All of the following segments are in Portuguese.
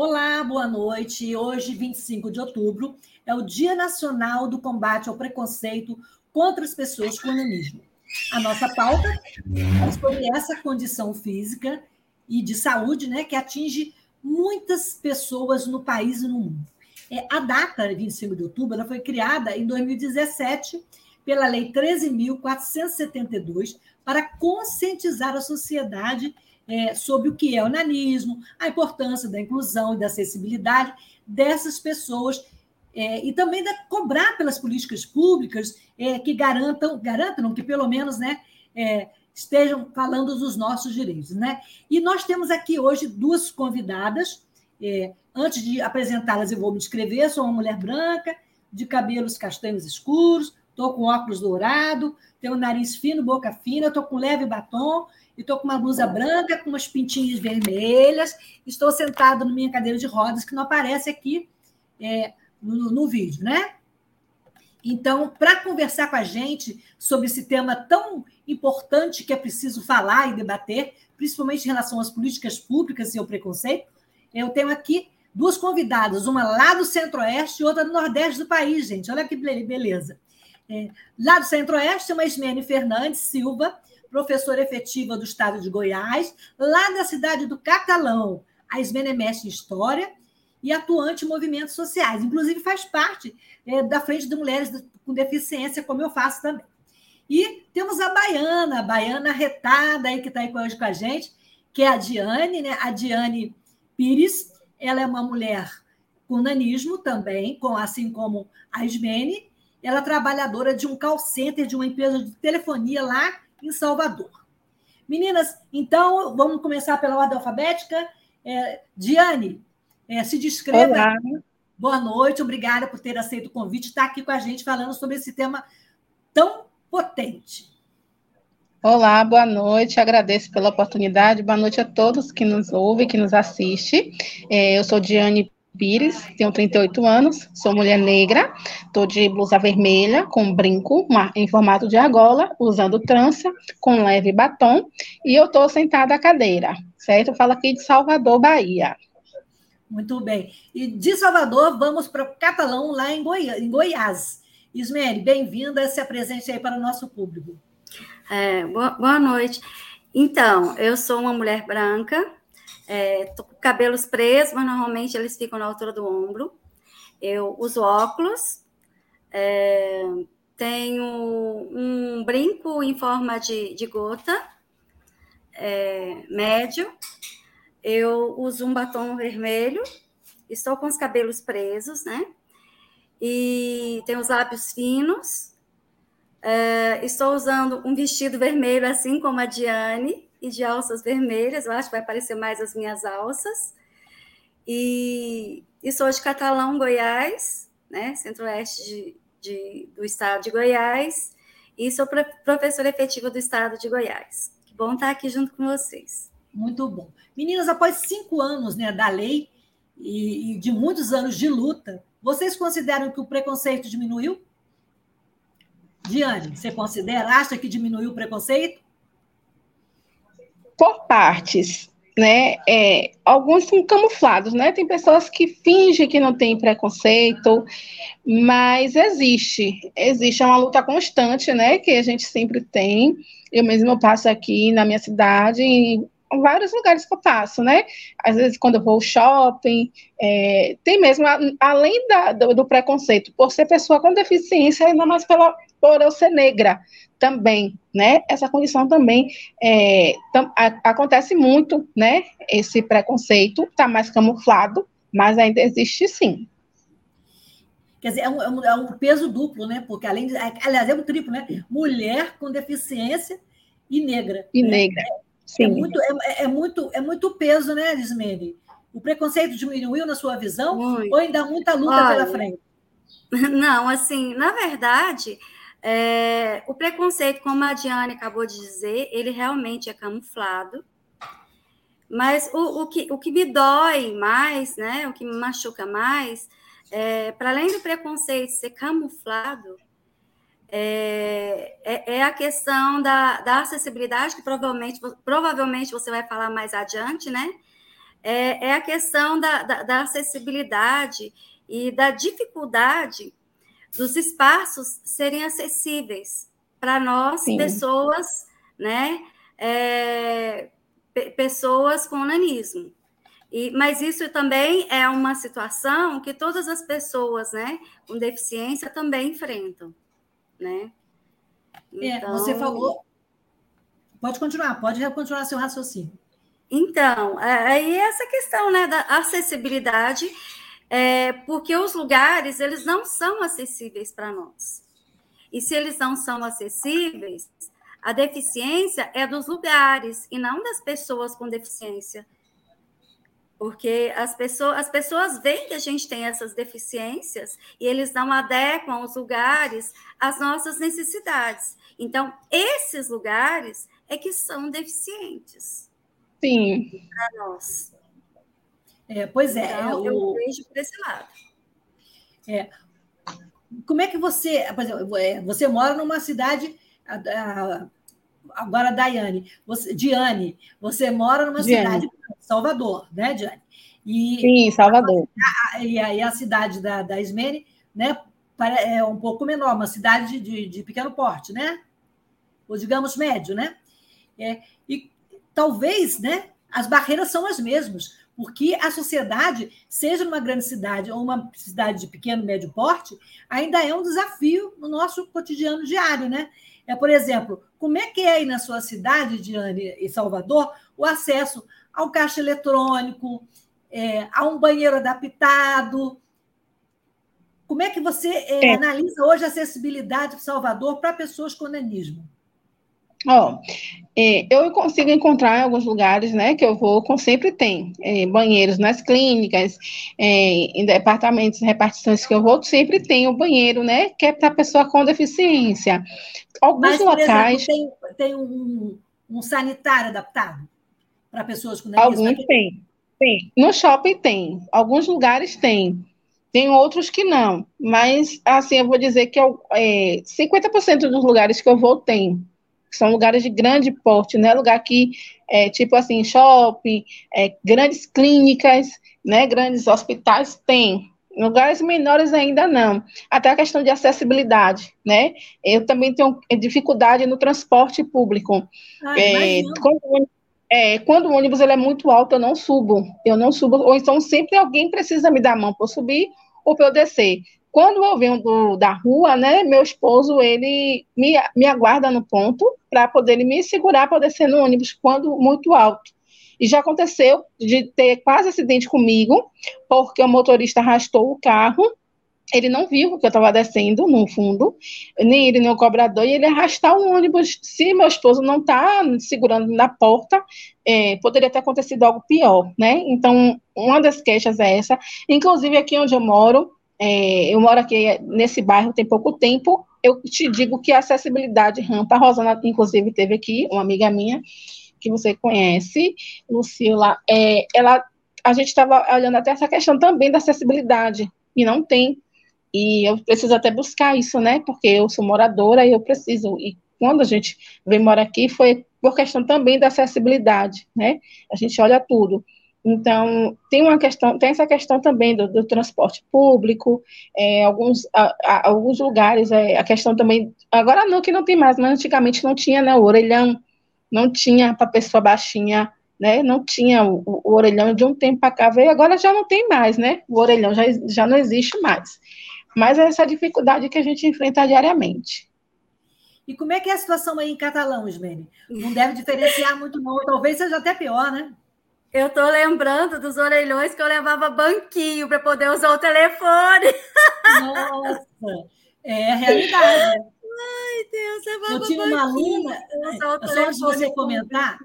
Olá, boa noite. Hoje, 25 de outubro, é o Dia Nacional do Combate ao Preconceito contra as Pessoas com Nanismo. A nossa pauta é sobre essa condição física e de saúde né, que atinge muitas pessoas no país e no mundo. É, a data, 25 de outubro, ela foi criada em 2017 pela Lei 13.472 para conscientizar a sociedade é, sobre o que é o nanismo, a importância da inclusão e da acessibilidade dessas pessoas é, e também da, cobrar pelas políticas públicas é, que garantam, garantam que pelo menos né, é, estejam falando dos nossos direitos. Né? E nós temos aqui hoje duas convidadas. É, antes de apresentá-las, eu vou me descrever. Sou uma mulher branca, de cabelos castanhos escuros, estou com óculos dourado, tenho nariz fino, boca fina, estou com leve batom estou com uma blusa branca, com umas pintinhas vermelhas, estou sentado na minha cadeira de rodas, que não aparece aqui é, no, no vídeo, né? Então, para conversar com a gente sobre esse tema tão importante que é preciso falar e debater, principalmente em relação às políticas públicas e ao preconceito, eu tenho aqui duas convidadas, uma lá do Centro-Oeste e outra do Nordeste do país, gente. Olha que beleza. É, lá do Centro-Oeste, uma Ismene Fernandes Silva, professora efetiva do estado de Goiás, lá da cidade do Catalão. A Ismene mestre em História e atuante em movimentos sociais. Inclusive, faz parte é, da Frente de Mulheres com Deficiência, como eu faço também. E temos a Baiana, a Baiana retada aí, que está aí hoje com a gente, que é a Diane, né? A Diane Pires. Ela é uma mulher com nanismo também, com, assim como a Ismene. Ela é trabalhadora de um call center de uma empresa de telefonia lá em Salvador. Meninas, então vamos começar pela ordem alfabética. É, Diane, é, se descreva. Olá. Boa noite, obrigada por ter aceito o convite, estar aqui com a gente falando sobre esse tema tão potente. Olá, boa noite, agradeço pela oportunidade, boa noite a todos que nos ouvem, que nos assistem. É, eu sou Diane Pires, tenho 38 anos, sou mulher negra, estou de blusa vermelha com brinco uma, em formato de argola, usando trança, com leve batom, e eu estou sentada à cadeira, certo? Eu falo aqui de Salvador, Bahia. Muito bem. E de Salvador, vamos para o Catalão, lá em, Goi em Goiás. Ismere, bem-vinda, se apresente aí para o nosso público. É, boa, boa noite. Então, eu sou uma mulher branca, é, tô com cabelos presos, mas normalmente eles ficam na altura do ombro. Eu uso óculos, é, tenho um brinco em forma de, de gota, é, médio. Eu uso um batom vermelho, estou com os cabelos presos, né? E tenho os lábios finos. É, estou usando um vestido vermelho, assim como a Diane e de alças vermelhas, eu acho que vai aparecer mais as minhas alças. E, e sou de Catalão, Goiás, né, centro-oeste de, de, do estado de Goiás, e sou professora efetiva do estado de Goiás. Que bom estar aqui junto com vocês. Muito bom. Meninas, após cinco anos né, da lei e, e de muitos anos de luta, vocês consideram que o preconceito diminuiu? Diane, você considera, acha que diminuiu o preconceito? Por partes, né? É, alguns são camuflados, né? Tem pessoas que fingem que não tem preconceito, mas existe, existe é uma luta constante, né? Que a gente sempre tem. Eu mesmo passo aqui na minha cidade, em vários lugares que eu passo, né? Às vezes quando eu vou ao shopping, é, tem mesmo, além da, do, do, preconceito, por ser pessoa com deficiência, ainda mais pela, por eu ser negra, também, né? Essa condição também é, tam, a, acontece muito, né? Esse preconceito está mais camuflado, mas ainda existe sim. Quer dizer, é um, é um, é um peso duplo, né? Porque além de. Aliás, é um triplo, né? Mulher com deficiência e negra. E né? negra. É, Sim. É, muito, é, é, muito, é muito peso, né, Lismene? O preconceito diminuiu na sua visão muito. ou ainda há muita luta Olha, pela frente? Não, assim, na verdade, é, o preconceito, como a Diane acabou de dizer, ele realmente é camuflado. Mas o, o, que, o que me dói mais, né, o que me machuca mais, é, para além do preconceito ser camuflado, é, é, é, a questão da, da acessibilidade, que provavelmente, provavelmente você vai falar mais adiante, né? É, é a questão da, da, da acessibilidade e da dificuldade dos espaços serem acessíveis para nós, Sim. pessoas, né? É, pessoas com nanismo. E, mas isso também é uma situação que todas as pessoas né, com deficiência também enfrentam. Né? Então, é, você então falou. Pode continuar, pode continuar seu raciocínio. Então, é, aí essa questão né, da acessibilidade, é, porque os lugares eles não são acessíveis para nós. E se eles não são acessíveis, a deficiência é dos lugares e não das pessoas com deficiência. Porque as pessoas, as pessoas veem que a gente tem essas deficiências e eles não adequam os lugares às nossas necessidades. Então, esses lugares é que são deficientes. Sim. Para nós. É, pois é. Então, eu, eu vejo por esse lado. É. Como é que você. Por exemplo, é, você mora numa cidade. Agora, Daiane, você, Diane, você mora numa Diane. cidade Salvador, né, Diane? E, Sim, Salvador. A, e aí a cidade da, da Ismene, né, é um pouco menor, uma cidade de, de pequeno porte, né? Ou digamos médio, né? É, e talvez, né, as barreiras são as mesmas, porque a sociedade, seja numa grande cidade ou uma cidade de pequeno, médio porte, ainda é um desafio no nosso cotidiano diário, né? É, por exemplo, como é que é aí na sua cidade, Diane, em Salvador, o acesso ao caixa eletrônico, é, a um banheiro adaptado. Como é que você é, é. analisa hoje a acessibilidade de Salvador para pessoas com nanismo? Ó, é, eu consigo encontrar em alguns lugares, né, que eu vou, com sempre tem é, banheiros nas clínicas, é, em departamentos, repartições que eu vou, sempre tem o um banheiro, né, que é para pessoa com deficiência. Alguns Mas, locais exemplo, tem, tem um, um sanitário adaptado para pessoas com deficiência? Alguns tem, tem. No shopping tem, alguns lugares tem. Tem outros que não, mas assim, eu vou dizer que eu, é, 50% dos lugares que eu vou tem. São lugares de grande porte, né? Lugar que, é, tipo assim, shopping, é, grandes clínicas, né? Grandes hospitais, tem. Lugares menores ainda não. Até a questão de acessibilidade, né? Eu também tenho dificuldade no transporte público. Ah, é, quando, é, quando o ônibus ele é muito alto, eu não subo. Eu não subo, ou então sempre alguém precisa me dar a mão para eu subir ou para eu descer. Quando eu venho do, da rua, né, meu esposo, ele me, me aguarda no ponto para poder me segurar para descer no ônibus quando muito alto. E já aconteceu de ter quase acidente comigo, porque o motorista arrastou o carro ele não viu que eu estava descendo no fundo, nem ele, nem o cobrador, e ele arrastar o ônibus. Se meu esposo não está segurando na porta, é, poderia ter acontecido algo pior, né? Então, uma das queixas é essa. Inclusive, aqui onde eu moro, é, eu moro aqui nesse bairro tem pouco tempo, eu te digo que a acessibilidade rampa, a Rosana, inclusive, teve aqui, uma amiga minha, que você conhece, Lucila, é, ela, a gente estava olhando até essa questão também da acessibilidade, e não tem e eu preciso até buscar isso, né? Porque eu sou moradora e eu preciso. E quando a gente vem morar aqui, foi por questão também da acessibilidade, né? A gente olha tudo. Então, tem uma questão, tem essa questão também do, do transporte público, é, alguns, a, a, alguns lugares, é, a questão também, agora não, que não tem mais, mas antigamente não tinha, né, o orelhão, não tinha para pessoa baixinha, né, não tinha o, o orelhão de um tempo para cá, veio, agora já não tem mais, né, o orelhão já, já não existe mais mas é essa dificuldade que a gente enfrenta diariamente. E como é que é a situação aí em catalão, Ismene? Não deve diferenciar muito, não. Talvez seja até pior, né? Eu tô lembrando dos orelhões que eu levava banquinho para poder usar o telefone. Nossa, é a realidade. Ai, Deus, levava Eu tinha uma aluna, é, só antes de você comentar,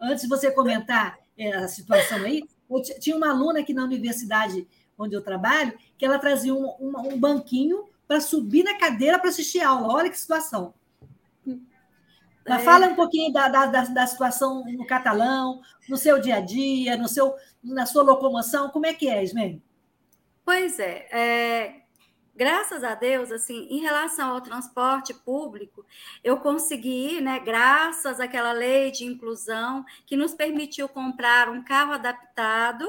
antes de você comentar é, a situação aí, eu tinha uma aluna aqui na universidade onde eu trabalho, que ela trazia um, um, um banquinho para subir na cadeira para assistir a aula. Olha que situação. Mas é. fala um pouquinho da, da, da, situação no catalão, no seu dia a dia, no seu, na sua locomoção. Como é que é, Ismene? Pois é, é, graças a Deus, assim, em relação ao transporte público, eu consegui, né, graças àquela lei de inclusão que nos permitiu comprar um carro adaptado,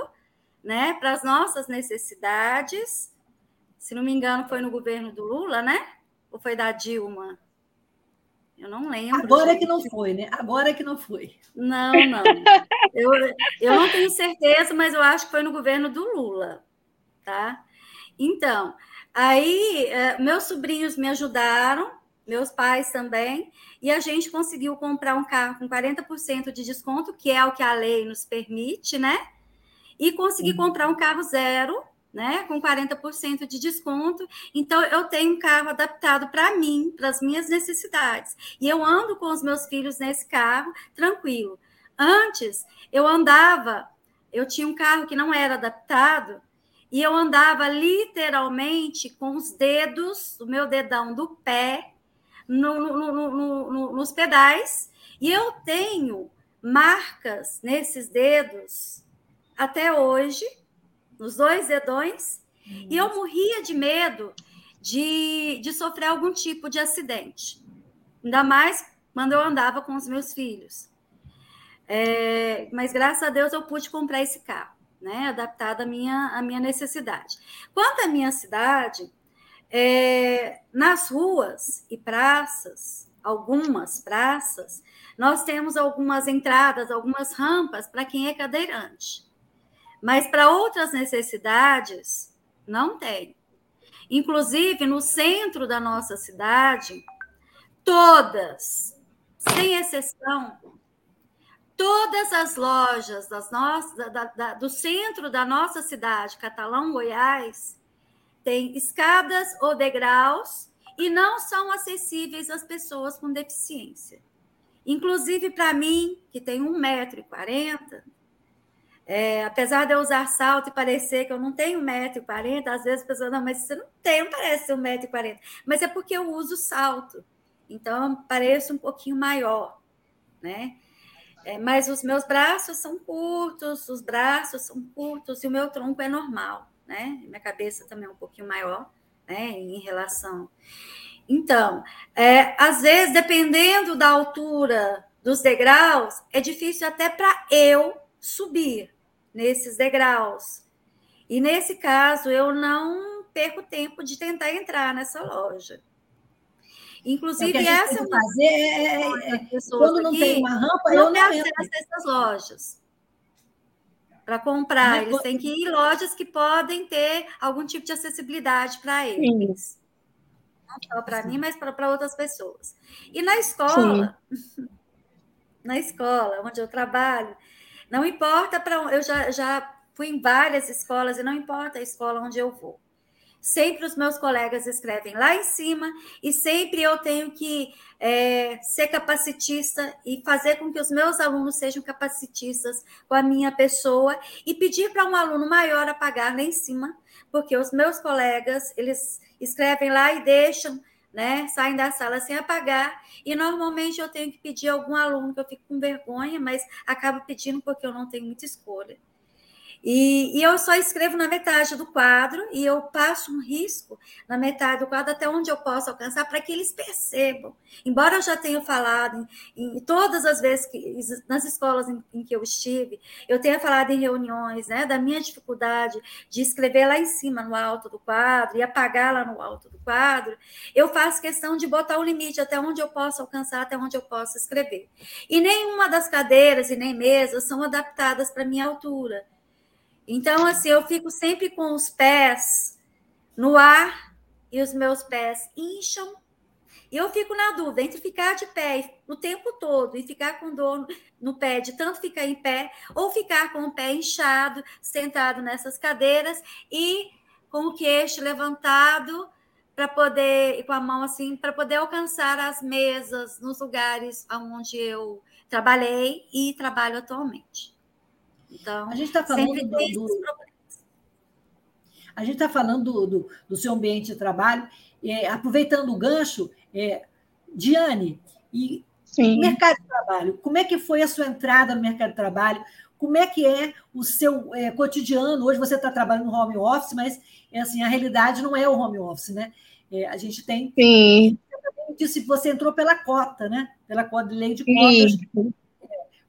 né, para as nossas necessidades. Se não me engano, foi no governo do Lula, né? Ou foi da Dilma? Eu não lembro. Agora gente. é que não foi, né? Agora é que não foi. Não, não. eu, eu não tenho certeza, mas eu acho que foi no governo do Lula, tá? Então, aí é, meus sobrinhos me ajudaram, meus pais também, e a gente conseguiu comprar um carro com 40% de desconto, que é o que a lei nos permite, né? E consegui uhum. comprar um carro zero né, com 40% de desconto. Então, eu tenho um carro adaptado para mim, para as minhas necessidades. E eu ando com os meus filhos nesse carro, tranquilo. Antes, eu andava, eu tinha um carro que não era adaptado, e eu andava literalmente com os dedos, o meu dedão do pé, no, no, no, nos pedais, e eu tenho marcas nesses dedos até hoje nos dois dedões, uhum. e eu morria de medo de, de sofrer algum tipo de acidente. Ainda mais quando eu andava com os meus filhos. É, mas graças a Deus eu pude comprar esse carro, né? Adaptado à minha, à minha necessidade. Quanto à minha cidade, é, nas ruas e praças, algumas praças, nós temos algumas entradas, algumas rampas para quem é cadeirante. Mas para outras necessidades, não tem. Inclusive, no centro da nossa cidade, todas, sem exceção, todas as lojas das nossas, da, da, do centro da nossa cidade, Catalão, Goiás, têm escadas ou degraus e não são acessíveis às pessoas com deficiência. Inclusive, para mim, que tenho 1,40m, é, apesar de eu usar salto e parecer que eu não tenho 1,40m, às vezes a pessoa, não, mas você não tem, não parece ser 1,40m. Mas é porque eu uso salto. Então, pareço um pouquinho maior, né? É, mas os meus braços são curtos, os braços são curtos e o meu tronco é normal, né? Minha cabeça também é um pouquinho maior, né? Em relação. Então, é, às vezes, dependendo da altura dos degraus, é difícil até para eu subir nesses degraus. E nesse caso, eu não perco tempo de tentar entrar nessa loja. Inclusive, é essa é uma fazer é, é, é quando não tem uma rampa, não eu não acesso a essas lojas para comprar. Eles têm que ir em lojas que podem ter algum tipo de acessibilidade para eles. Sim. Não só para mim, mas para outras pessoas. E na escola, na escola onde eu trabalho, não importa para eu já, já fui em várias escolas e não importa a escola onde eu vou. Sempre os meus colegas escrevem lá em cima e sempre eu tenho que é, ser capacitista e fazer com que os meus alunos sejam capacitistas com a minha pessoa e pedir para um aluno maior apagar lá em cima, porque os meus colegas eles escrevem lá e deixam né? Saem da sala sem apagar. E normalmente eu tenho que pedir algum aluno que eu fico com vergonha, mas acabo pedindo porque eu não tenho muita escolha. E, e, eu só escrevo na metade do quadro e eu passo um risco na metade do quadro até onde eu posso alcançar para que eles percebam. Embora eu já tenha falado em, em todas as vezes que nas escolas em, em, que eu estive, eu tenha falado em reuniões, né, da minha dificuldade de escrever lá em cima no alto do quadro e apagar lá no alto do quadro, eu faço questão de botar o limite até onde eu posso alcançar, até onde eu posso escrever. E nenhuma das cadeiras e nem mesas são adaptadas para minha altura. Então, assim, eu fico sempre com os pés no ar e os meus pés incham eu fico na dúvida entre ficar de pé o tempo todo e ficar com dor no pé, de tanto ficar em pé, ou ficar com o pé inchado, sentado nessas cadeiras e com o queixo levantado para poder, e com a mão assim, para poder alcançar as mesas nos lugares onde eu trabalhei e trabalho atualmente. Então, a gente está falando do, do... A gente está falando do, do, do, seu ambiente de trabalho, é, aproveitando o gancho, é, Diane, e Sim. mercado de trabalho, como é que foi a sua entrada no mercado de trabalho? Como é que é o seu é, cotidiano? Hoje você está trabalhando no home office, mas é assim, a realidade não é o home office, né? É, a gente tem. Sim. Disse você entrou pela cota, né? Pela cota de lei de cotas. Sim.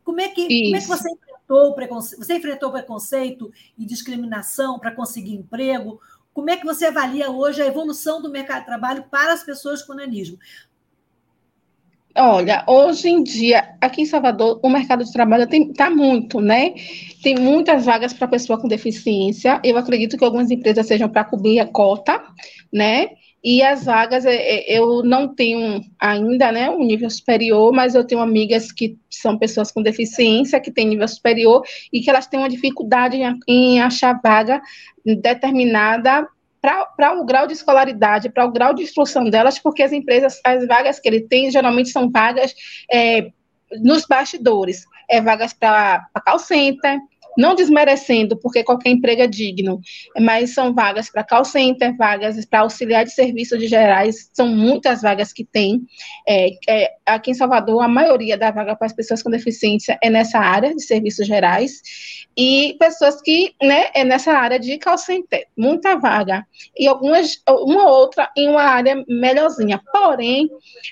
Como é que, como é que você preconceito? Você enfrentou preconceito e discriminação para conseguir emprego? Como é que você avalia hoje a evolução do mercado de trabalho para as pessoas com nanismo? Olha, hoje em dia, aqui em Salvador, o mercado de trabalho está muito, né? Tem muitas vagas para pessoa com deficiência. Eu acredito que algumas empresas sejam para cobrir a cota, né? E as vagas, é, é, eu não tenho ainda né, um nível superior, mas eu tenho amigas que são pessoas com deficiência, que têm nível superior, e que elas têm uma dificuldade em, achar vaga determinada para o grau de escolaridade, para o grau de instrução delas, porque as empresas, as vagas que ele tem, geralmente são vagas é, nos bastidores. É vagas para call center, não desmerecendo, porque qualquer emprego é digno, mas são vagas para call center, vagas para auxiliar de serviços de gerais, são muitas vagas que tem. É, é, aqui em Salvador, a maioria da vaga para as pessoas com deficiência é nessa área de serviços gerais, e pessoas que, né, é nessa área de call center, muita vaga, e algumas, uma outra em uma área melhorzinha. Porém,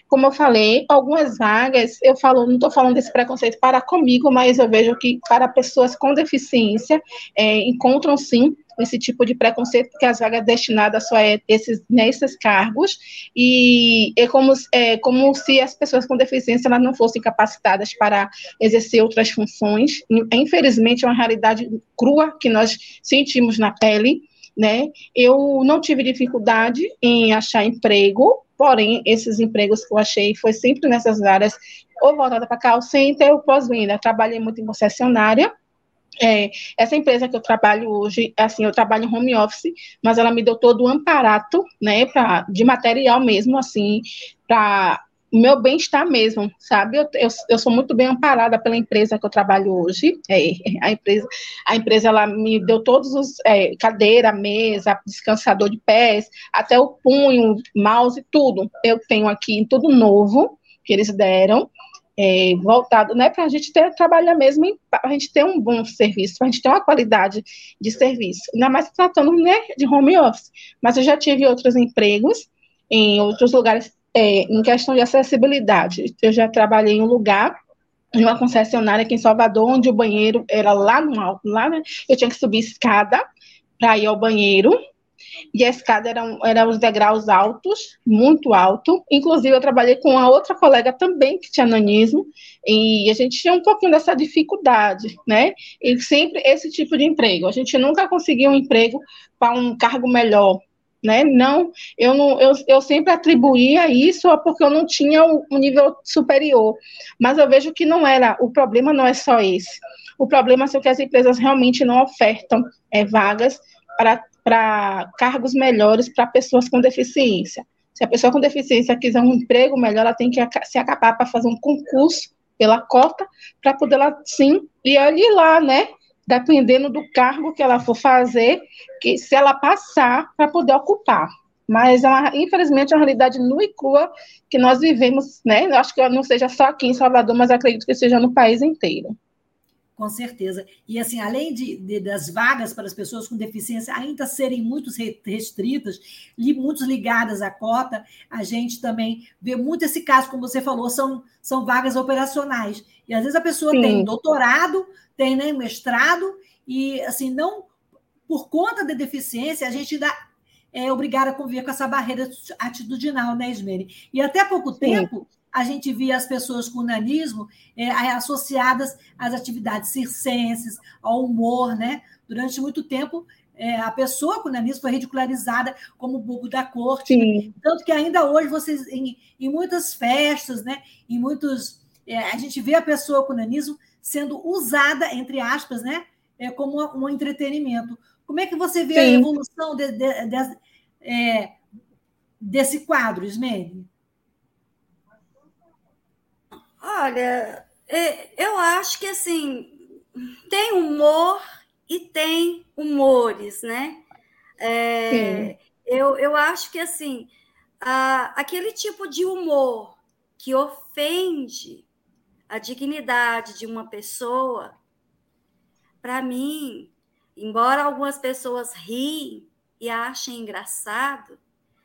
como eu falei, algumas vagas, eu falo, não estou falando desse preconceito para comigo, mas eu vejo que para pessoas com deficiência, deficiência é, encontram sim esse tipo de preconceito, porque as vagas destinadas só é esses, nesses cargos, e é como, é como se as pessoas com deficiência elas não fossem capacitadas para exercer outras funções. Infelizmente, é uma realidade crua que nós sentimos na pele, né? Eu não tive dificuldade em achar emprego, porém, esses empregos que eu achei foi sempre nessas áreas, ou voltada para call center ou pós-venda. Trabalhei muito em concessionária, é, essa empresa que eu trabalho hoje, assim, eu trabalho em home office, mas ela me deu todo o amparato, né, pra, de material mesmo, assim, para o meu bem-estar mesmo, sabe? Eu, eu, eu, sou muito bem amparada pela empresa que eu trabalho hoje. É, a empresa, a empresa ela me deu todos os é, cadeira, mesa, descansador de pés, até o punho, mouse, tudo. Eu tenho aqui tudo novo que eles deram é, voltado, né, para a gente ter, trabalhar mesmo, para a gente ter um bom serviço, para a gente ter uma qualidade de serviço, ainda mais tratando, né, de home office. Mas eu já tive outros empregos em outros lugares, é, em questão de acessibilidade. Eu já trabalhei em um lugar, em uma concessionária aqui em Salvador, onde o banheiro era lá no alto, lá, né, eu tinha que subir escada para ir ao banheiro, e a escada eram, eram os degraus altos, muito alto. Inclusive, eu trabalhei com uma outra colega também que tinha nanismo, e a gente tinha um pouquinho dessa dificuldade, né? E sempre esse tipo de emprego. A gente nunca conseguiu um emprego para um cargo melhor, né? Não, eu não, eu, eu sempre atribuía isso porque eu não tinha um, um, nível superior. Mas eu vejo que não era, o problema não é só esse. O problema é que as empresas realmente não ofertam é, vagas para para cargos melhores para pessoas com deficiência. Se a pessoa com deficiência quiser um emprego melhor, ela tem que se acabar para fazer um concurso pela cota para poder lá sim e ali lá, né? Dependendo do cargo que ela for fazer, que se ela passar para poder ocupar. Mas, é uma, infelizmente, é uma realidade nua e crua que nós vivemos, né? Eu acho que não seja só aqui em Salvador, mas acredito que seja no país inteiro. Com certeza. E, assim, além de, de, das vagas para as pessoas com deficiência ainda serem muito restritas, li, muitos ligadas à cota, a gente também vê muito esse caso, como você falou, são, são vagas operacionais. E, às vezes, a pessoa Sim. tem doutorado, tem né, mestrado, e, assim, não por conta da deficiência, a gente ainda é obrigada a conviver com essa barreira atitudinal, né, Ismene? E até pouco Sim. tempo a gente via as pessoas com nanismo é, associadas às atividades circenses, ao humor, né? Durante muito tempo, é, a pessoa com nanismo foi ridicularizada como bobo da corte. Né? Tanto que ainda hoje, vocês, em, em muitas festas, né, em muitos. É, a gente vê a pessoa com nanismo sendo usada, entre aspas, né, é, como um, entretenimento. Como é que você vê Sim. a evolução de, de, de, é, desse quadro, Ismene? Olha, é, eu acho que assim tem humor e tem humores, né? É, eu, eu acho que assim a, aquele tipo de humor que ofende a dignidade de uma pessoa, para mim, embora algumas pessoas riem e achem engraçado,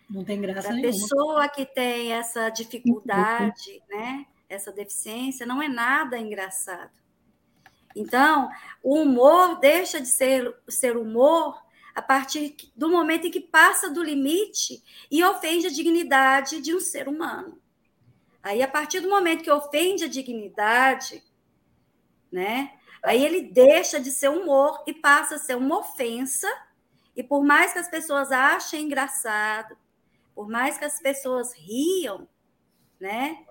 não tem graça a pessoa que tem essa dificuldade, né? Essa deficiência, não é nada engraçado. Então, o humor deixa de ser, ser humor a partir do momento em que passa do limite e ofende a dignidade de um ser humano. Aí, a partir do momento que ofende a dignidade, né? Aí ele deixa de ser humor e passa a ser uma ofensa. E por mais que as pessoas achem engraçado, por mais que as pessoas riam, né?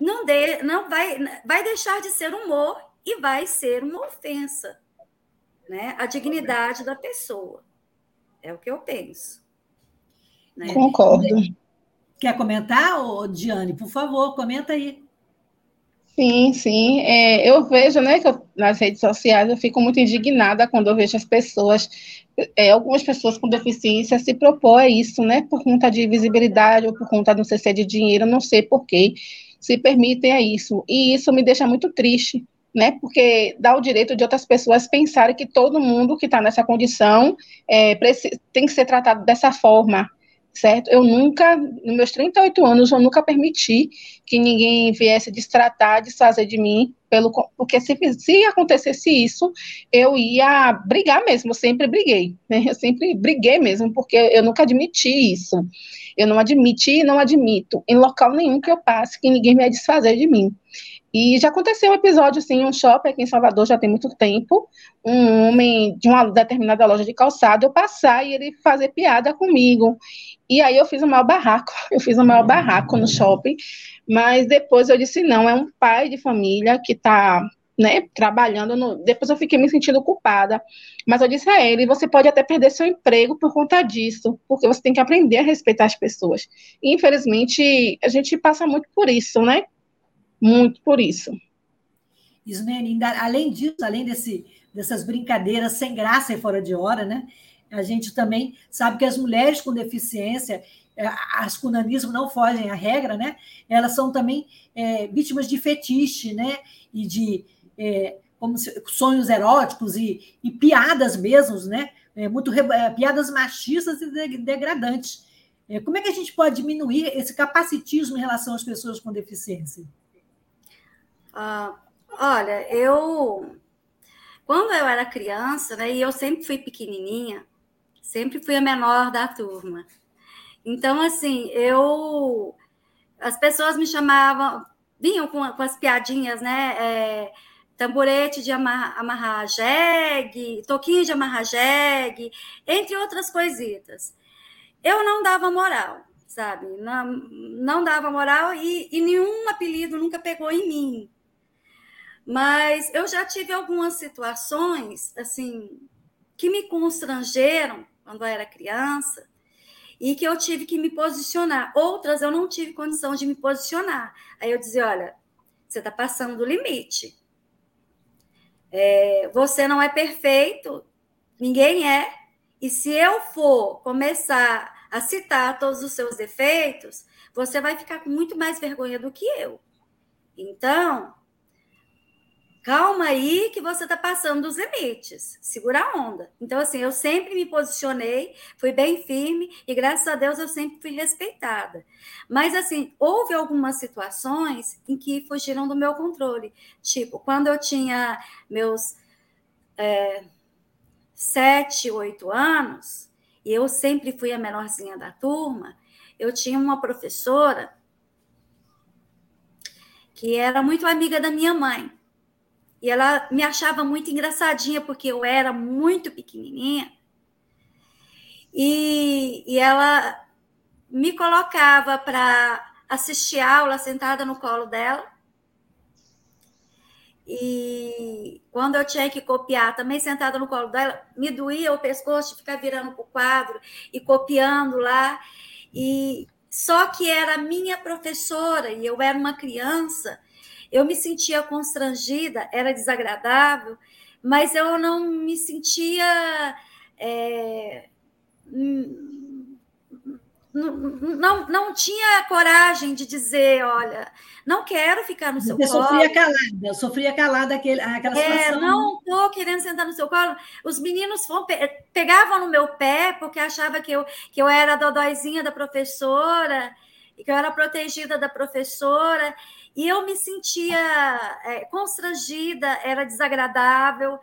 Não, de, não vai, vai deixar de ser humor e vai ser uma ofensa né, à dignidade da pessoa. É o que eu penso. Né? Concordo. Quer comentar, Diane? Por favor, comenta aí. Sim, sim. É, eu vejo, né, que eu, nas redes sociais eu fico muito indignada quando eu vejo as pessoas, é, algumas pessoas com deficiência se propõem a isso, né, por conta de visibilidade ou por conta de um CC de dinheiro, não sei porquê se permitem a isso. E isso me deixa muito triste, né? Porque dá o direito de outras pessoas pensarem que todo mundo que está nessa condição é, tem que ser tratado dessa forma, certo? Eu nunca, nos meus 38 anos, eu nunca permiti que ninguém viesse destratar, desfazer de mim, pelo, porque se, se acontecesse isso, eu ia brigar mesmo, eu sempre briguei, né? Eu sempre briguei mesmo, porque eu nunca admiti isso. Eu não admiti e não admito, em local nenhum que eu passe, que ninguém vai desfazer de mim. E já aconteceu um episódio, assim, um shopping aqui em Salvador, já tem muito tempo, um homem de uma determinada loja de calçado, eu passar e ele fazer piada comigo. E aí eu fiz o maior barraco, eu fiz o maior barraco no shopping, mas depois eu disse, não, é um pai de família que está né, trabalhando. No... Depois eu fiquei me sentindo culpada. Mas eu disse a ele: você pode até perder seu emprego por conta disso, porque você tem que aprender a respeitar as pessoas. E, infelizmente, a gente passa muito por isso, né? Muito por isso. Ismene, além disso, além desse, dessas brincadeiras sem graça e fora de hora, né? A gente também sabe que as mulheres com deficiência, é, as com nanismo não fogem à regra, né? Elas são também é, vítimas de fetiche, né? E de é, como se, sonhos eróticos e, e, piadas mesmo, né? É, muito é, piadas machistas e degradantes. É, como é que a gente pode diminuir esse capacitismo em relação às pessoas com deficiência? Ah, olha, eu quando eu era criança, né, e eu sempre fui pequenininha, sempre fui a menor da turma. Então, assim, eu as pessoas me chamavam, vinham com, com as piadinhas, né? É, tamborete de amarrar, jegue, toquinho de amarrar jegue, entre outras coisitas. Eu não dava moral, sabe? Não, não dava moral e, e nenhum apelido nunca pegou em mim. Mas eu já tive algumas situações, assim, que me constrangeram quando eu era criança e que eu tive que me posicionar. Outras eu não tive condição de me posicionar. Aí eu dizia: olha, você está passando do limite. É, você não é perfeito, ninguém é. E se eu for começar a citar todos os seus defeitos, você vai ficar com muito mais vergonha do que eu. Então, calma aí que você está passando dos limites, segura a onda. Então, assim, eu sempre me posicionei, fui bem firme e graças a Deus eu sempre fui respeitada. Mas, assim, houve algumas situações em que fugiram do meu controle. Tipo, quando eu tinha meus é, sete, oito anos, e eu sempre fui a menorzinha da turma, eu tinha uma professora que era muito amiga da minha mãe. E ela me achava muito engraçadinha, porque eu era muito pequenininha. e, e ela me colocava para assistir aula sentada no colo dela. E quando eu tinha que copiar, também sentada no colo dela, me doía o pescoço de ficar virando para o quadro e copiando lá. E só que era minha professora e eu era uma criança, eu me sentia constrangida, era desagradável, mas eu não me sentia é, não, não tinha coragem de dizer, olha, não quero ficar no seu Você colo. sofria calada, sofria calada aquele, aquela é, situação. Não estou querendo sentar no seu colo. Os meninos pegavam no meu pé porque achavam que eu, que eu era a dodóizinha da professora, que eu era protegida da professora, e eu me sentia é, constrangida, era desagradável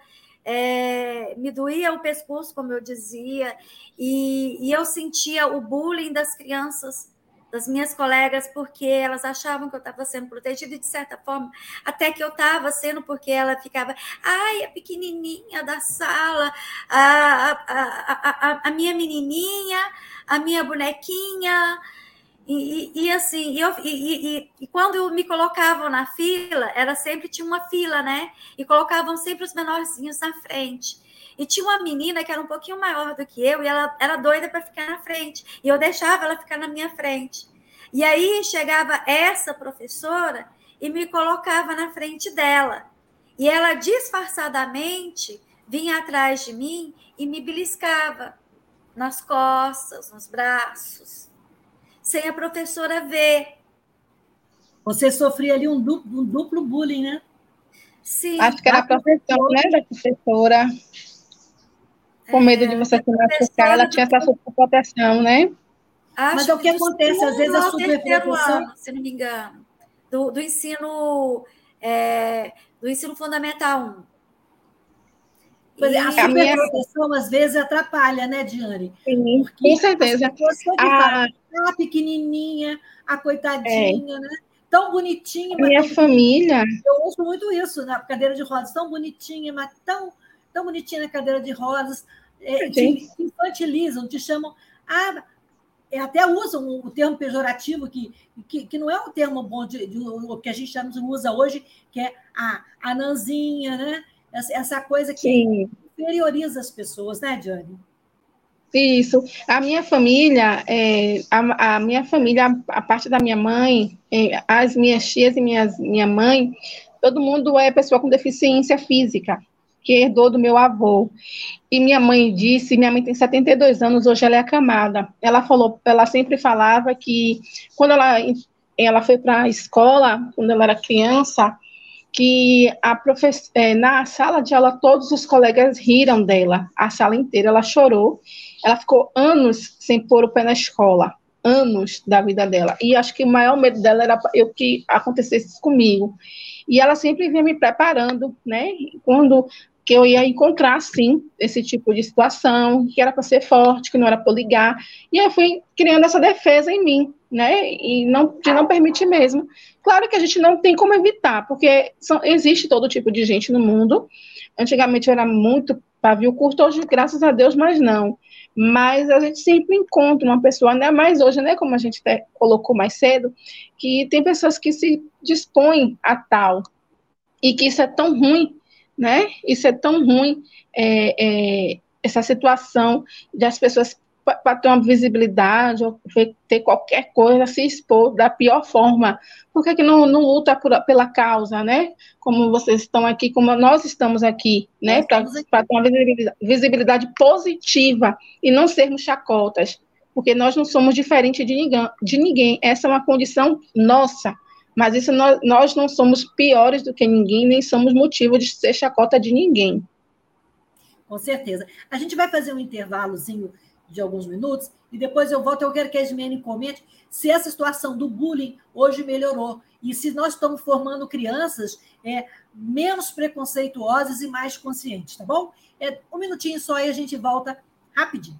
é, me doía o pescoço, como eu dizia, e, e eu sentia o bullying das crianças das minhas colegas, porque elas achavam que eu estava sendo protegida, e de certa forma, até que eu estava sendo, porque ela ficava, ai, a pequenininha da sala, a, a, a, a, minha menininha, a minha bonequinha, e, e, e assim, eu, e, e, quando me colocavam na fila, era sempre tinha uma fila, né? E colocavam sempre os menorzinhos na frente. E tinha uma menina que era um pouquinho maior do que eu, e ela era doida para ficar na frente. E eu deixava ela ficar na minha frente. E aí chegava essa professora e me colocava na frente dela. E ela disfarçadamente vinha atrás de mim e me beliscava nas costas, nos braços sem a professora ver. Você sofria ali um duplo, um duplo bullying, né? Sim. Acho que era a proteção, né, da professora. Com medo de você se machucar, ela tinha essa proteção, né? Acho Mas é o que acontece, às vezes a superproteção... Ano, se não me engano, do, do ensino é, do ensino fundamental 1. Pois é, a superproteção minha... às vezes atrapalha, né, Diane? Sim, com certeza. A... ah, pequenininha, a coitadinha, é. né? Tão bonitinha. A minha tão... família. Eu ouço muito isso na cadeira de rodas, tão bonitinha, mas tão, tão bonitinha na cadeira de rodas. É, te infantilizam, te chamam. Ah, é, até usam o termo pejorativo, que, que, que não é um termo bom de, de, o que a gente usa hoje, que é a, a nanzinha, né? essa coisa que Sim. inferioriza as pessoas, né, Diane? Isso. A minha família, é, a, a, minha família, a parte da minha mãe, é, as minhas tias e minhas, minha mãe, todo mundo é pessoa com deficiência física, que herdou do meu avô. E minha mãe disse, minha mãe tem 72 anos, hoje ela é acamada. Ela falou, ela sempre falava que quando ela, ela foi para a escola, quando ela era criança, que a é, na sala de aula todos os colegas riram dela, a sala inteira, ela chorou, ela ficou anos sem pôr o pé na escola, anos da vida dela, e acho que o maior medo dela era eu que acontecesse comigo, e ela sempre vinha me preparando, né, quando que eu ia encontrar, sim, esse tipo de situação, que era para ser forte, que não era para ligar, e eu fui criando essa defesa em mim, né, e não, de não permitir mesmo. Claro que a gente não tem como evitar, porque são, existe todo tipo de gente no mundo. Antigamente era muito pavio curto, hoje, graças a Deus, mas não. Mas a gente sempre encontra uma pessoa, ainda mais hoje, né, como a gente até colocou mais cedo, que tem pessoas que se dispõem a tal, e que isso é tão ruim, né? Isso é tão ruim, é, é, essa situação de as pessoas para ter uma visibilidade ou ter qualquer coisa, se expor da pior forma. Por que, que não, não luta por, pela causa, né? Como vocês estão aqui, como nós estamos aqui, né? Para ter uma visibilidade, visibilidade, positiva e não sermos chacotas. Porque nós não somos diferentes de ninguém, de ninguém. Essa é uma condição nossa. Mas isso nós, nós não somos piores do que ninguém, nem somos motivo de ser chacota de ninguém. Com certeza. A gente vai fazer um intervalozinho de alguns minutos, e depois eu volto. Eu quero que a Esmene comente se essa situação do bullying hoje melhorou e se nós estamos formando crianças é, menos preconceituosas e mais conscientes, tá bom? É, um minutinho só e a gente volta rapidinho.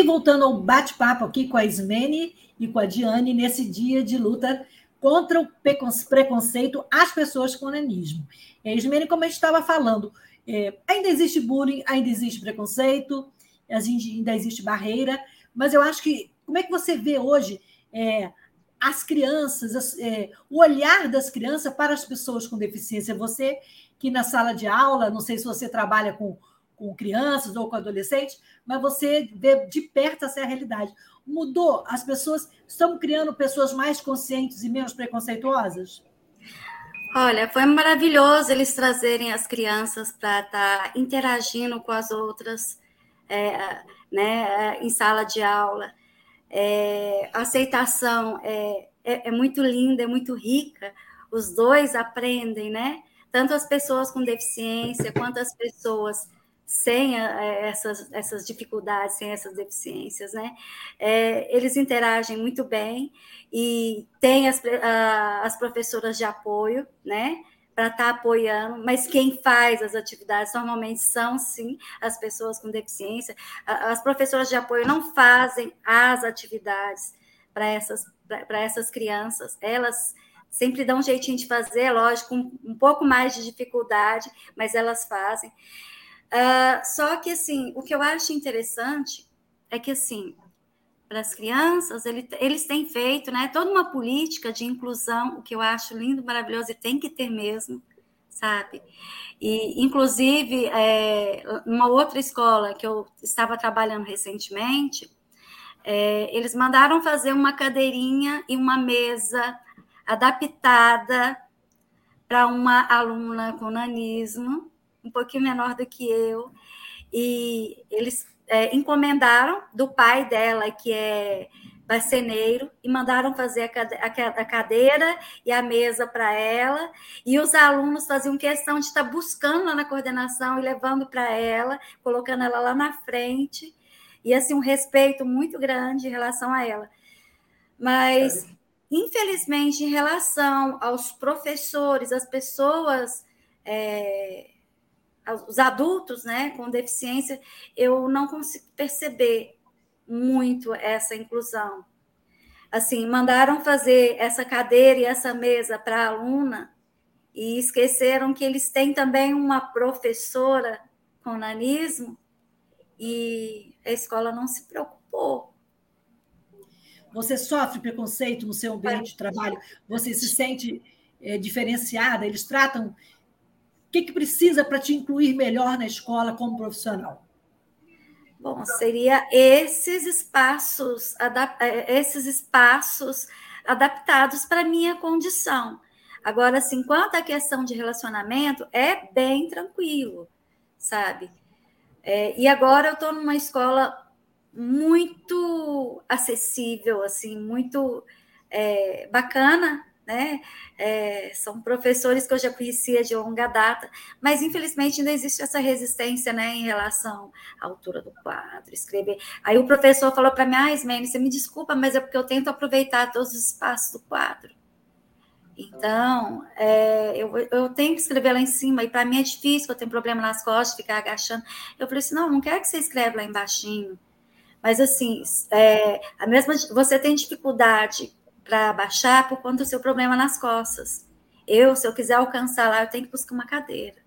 E voltando ao bate-papo aqui com a Ismene e com a Diane nesse dia de luta contra o preconceito às pessoas com nanismo. É, Ismene, como a gente estava falando, é, ainda existe bullying, ainda existe preconceito, ainda existe barreira, mas eu acho que como é que você vê hoje é, as crianças, as, é, o olhar das crianças para as pessoas com deficiência? Você que na sala de aula, não sei se você trabalha com, com crianças ou com adolescentes, mas você vê de perto essa realidade. Mudou? As pessoas estão criando pessoas mais conscientes e menos preconceituosas? Olha, foi maravilhoso eles trazerem as crianças para estar tá interagindo com as outras, é, né, em sala de aula. É, a aceitação é, é, é, muito linda, é muito rica. Os dois aprendem, né? Tanto as pessoas com deficiência quanto as pessoas sem é, essas, essas dificuldades, sem essas deficiências, né? É, eles interagem muito bem e tem as, as professoras de apoio, né? para estar tá apoiando, mas quem faz as atividades normalmente são sim as pessoas com deficiência. As professoras de apoio não fazem as atividades para essas, para essas crianças, elas sempre dão um jeitinho de fazer, lógico, com um pouco mais de dificuldade, mas elas fazem. Uh, só que, assim, o que eu acho interessante é que, assim, para as crianças, ele, eles têm feito né, toda uma política de inclusão, o que eu acho lindo, maravilhoso e tem que ter mesmo, sabe? E, inclusive, é, uma outra escola que eu estava trabalhando recentemente, é, eles mandaram fazer uma cadeirinha e uma mesa adaptada para uma aluna com nanismo, um pouquinho menor do que eu, e eles é, encomendaram do pai dela, que é marceneiro, e mandaram fazer a cadeira e a mesa para ela, e os alunos faziam questão de estar buscando lá na coordenação e levando para ela, colocando ela lá na frente, e assim, um respeito muito grande em relação a ela. Mas, infelizmente, em relação aos professores, as pessoas é, os adultos né, com deficiência, eu não consigo perceber muito essa inclusão. assim, mandaram fazer essa cadeira e essa mesa para a aluna e esqueceram que eles têm também uma professora com nanismo e a escola não se preocupou. Você sofre preconceito no seu ambiente de trabalho? Você se sente é, diferenciada? Eles tratam. O que, que precisa para te incluir melhor na escola como profissional? Bom, seria esses espaços, é, esses espaços adaptados para a minha condição. Agora, assim, quanto à questão de relacionamento, é bem tranquilo, sabe? É, e agora eu estou numa escola muito acessível, assim, muito é, bacana, né? É, são professores que eu já conhecia de longa data, mas infelizmente ainda existe essa resistência, né, em relação à altura do quadro, escrever. Aí o professor falou para mim, ah, Ismene, você me desculpa, mas é porque eu tento aproveitar todos os espaços do quadro. Então, é, eu, eu tenho que escrever lá em cima, e para mim é difícil, eu tenho problema nas costas, ficar agachando. Eu falei assim: não, não quero que você escreva lá embaixo. Mas, assim, é, a mesma, você tem dificuldade para baixar por conta do seu problema nas costas. Eu, se eu quiser alcançar lá, eu tenho que buscar uma cadeira.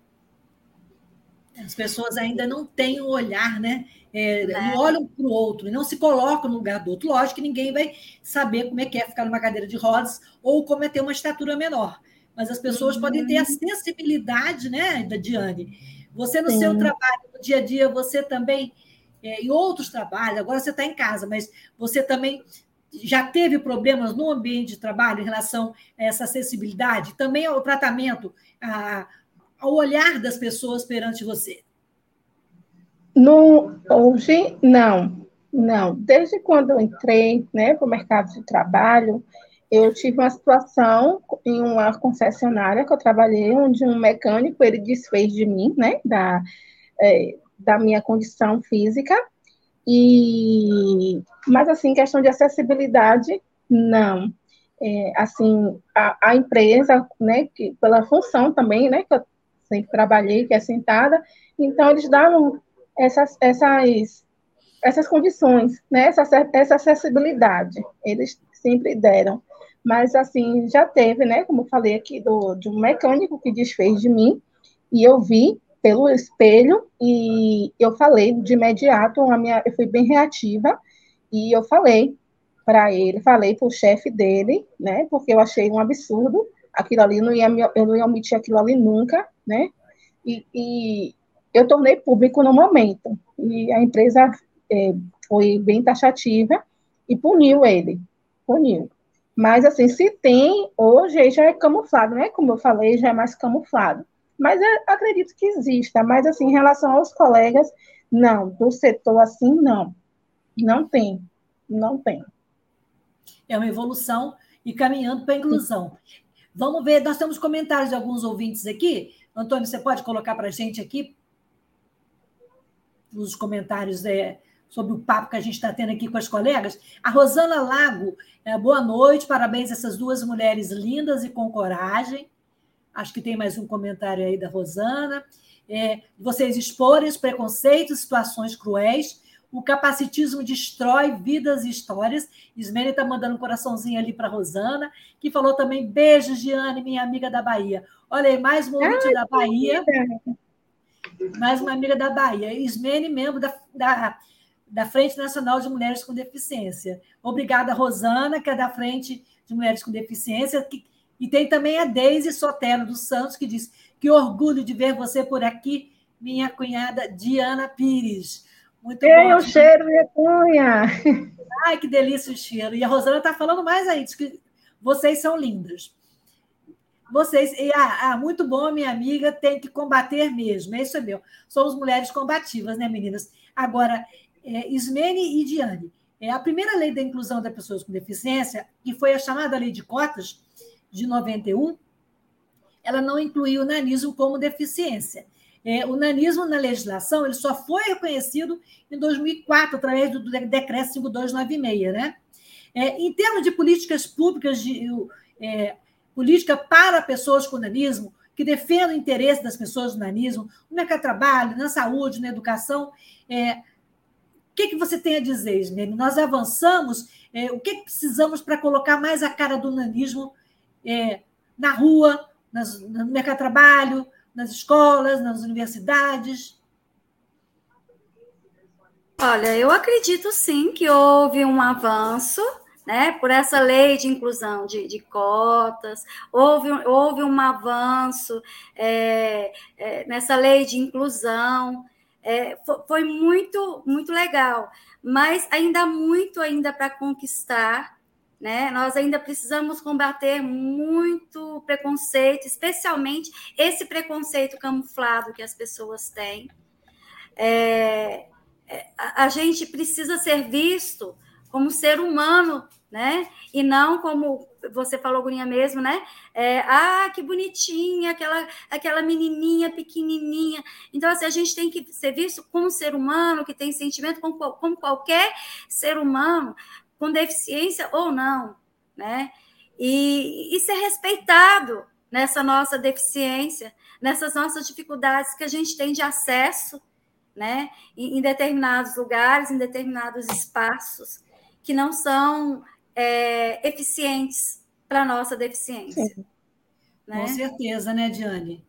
As pessoas ainda não têm o olhar, né? É, é. Não olham para o outro, não se colocam no lugar do outro. Lógico que ninguém vai saber como é que é ficar numa cadeira de rodas ou como é ter uma estatura menor. Mas as pessoas uhum. podem ter a uhum. sensibilidade, né, da Diane? Você no Sim. seu trabalho, no dia a dia, você também, é, em outros trabalhos, agora você está em casa, mas você também já teve problemas no ambiente de trabalho em relação a essa acessibilidade? Também ao tratamento, a, ao olhar das pessoas perante você? No, hoje, não. Não. Desde quando eu entrei né, para o mercado de trabalho, eu tive uma situação em uma concessionária que eu trabalhei, onde um mecânico ele desfez de mim, né, da, é, da minha condição física. E, mas assim, questão de acessibilidade, não. É, assim, a, a, empresa, né, que, pela função também, né, que eu sempre trabalhei, que é sentada, então eles davam essas, essas, essas condições, né, essa, essa acessibilidade, eles sempre deram. Mas, assim, já teve, né, como eu falei aqui, do, de um mecânico que desfez de mim, e eu vi pelo espelho, e eu falei de imediato, a minha, eu fui bem reativa, e eu falei para ele, falei para o chefe dele, né, porque eu achei um absurdo, aquilo ali, não ia, eu não ia omitir aquilo ali nunca, né, e, e eu tornei público no momento, e a empresa é, foi bem taxativa e puniu ele, puniu. Mas, assim, se tem, hoje já é camuflado, né? Como eu falei, já é mais camuflado. Mas acredito que exista. Mas, assim, em relação aos colegas, não. Do setor, assim, não. Não tem. Não tem. É uma evolução e caminhando para a inclusão. Vamos ver, nós temos comentários de alguns ouvintes aqui. Antônio, você pode colocar para a gente aqui os comentários é, sobre o papo que a gente está tendo aqui com as colegas. A Rosana Lago, é, boa noite, parabéns a essas duas mulheres lindas e com coragem. Acho que tem mais um comentário aí da Rosana. É, vocês exporem os preconceitos, situações cruéis. O capacitismo destrói vidas e histórias. Ismene está mandando um coraçãozinho ali para Rosana, que falou também: beijos, Giane, minha amiga da Bahia. Olha aí, mais um ouvinte da Bahia. Mais uma amiga da Bahia. Ismene, membro da, da, da Frente Nacional de Mulheres com Deficiência. Obrigada, Rosana, que é da Frente de Mulheres com Deficiência. Que, e tem também a Deise Sotero dos Santos, que diz: Que orgulho de ver você por aqui, minha cunhada Diana Pires. Muito Ei, bom. o cheiro, minha cunha. Ai, que delícia o cheiro. E a Rosana está falando mais aí, diz que vocês são lindas. Vocês, e, ah, ah, muito bom, minha amiga, tem que combater mesmo. É isso é meu. Somos mulheres combativas, né, meninas? Agora, é, Ismene e Diane, é, a primeira lei da inclusão das pessoas com deficiência, que foi a chamada lei de cotas de 91, ela não incluiu o nanismo como deficiência. É, o nanismo na legislação ele só foi reconhecido em 2004, através do decreto 5296. Né? É, em termos de políticas públicas de é, política para pessoas com nanismo, que defenda o interesse das pessoas com nanismo, no mercado de trabalho, na saúde, na educação. É, o que, que você tem a dizer, Ismene? Nós avançamos É, o que precisamos para colocar mais a cara do nanismo é, na rua, nas, no mercado de trabalho, nas escolas, nas universidades? Olha, eu acredito sim que houve um avanço né, por essa lei de inclusão de, de cotas, houve, houve um avanço é, é, nessa lei de inclusão, é, foi muito, muito legal, mas ainda há muito ainda para conquistar, né? Nós ainda precisamos combater muito preconceito, especialmente esse preconceito camuflado que as pessoas têm. É, é a, gente precisa ser visto como ser humano, né? E não como você falou, Gurinha mesmo, né? É, ah, que bonitinha, aquela, aquela menininha pequenininha. Então, assim, a gente tem que ser visto como ser humano, que tem sentimento, como, como qualquer ser humano, com deficiência ou não, né? E, e ser respeitado nessa nossa deficiência, nessas nossas dificuldades que a gente tem de acesso, né? Em, em determinados lugares, em determinados espaços que não são é, eficientes para a nossa deficiência. Né? Com certeza, né, Diane?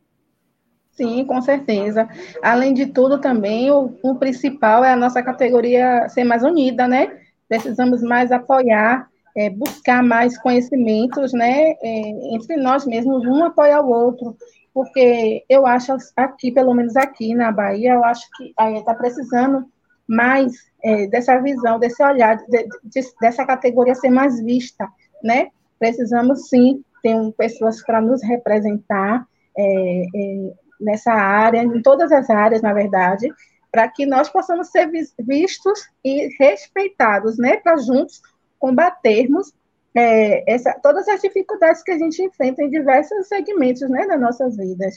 Sim, com certeza. Além de tudo, também, o, o, principal é a nossa categoria ser mais unida, né? Precisamos mais apoiar, é, buscar mais conhecimentos, né? É, entre nós mesmos, um apoiar o outro. Porque eu acho aqui, pelo menos aqui na Bahia, eu acho que está precisando mais é, dessa visão, desse olhar, de, de, dessa categoria ser mais vista, né? Precisamos sim ter um, pessoas para nos representar é, é, nessa área, em todas as áreas, na verdade, para que nós possamos ser vistos e respeitados, né? Para juntos combatermos é, essa, todas as dificuldades que a gente enfrenta em diversos segmentos, né, das nossas vidas.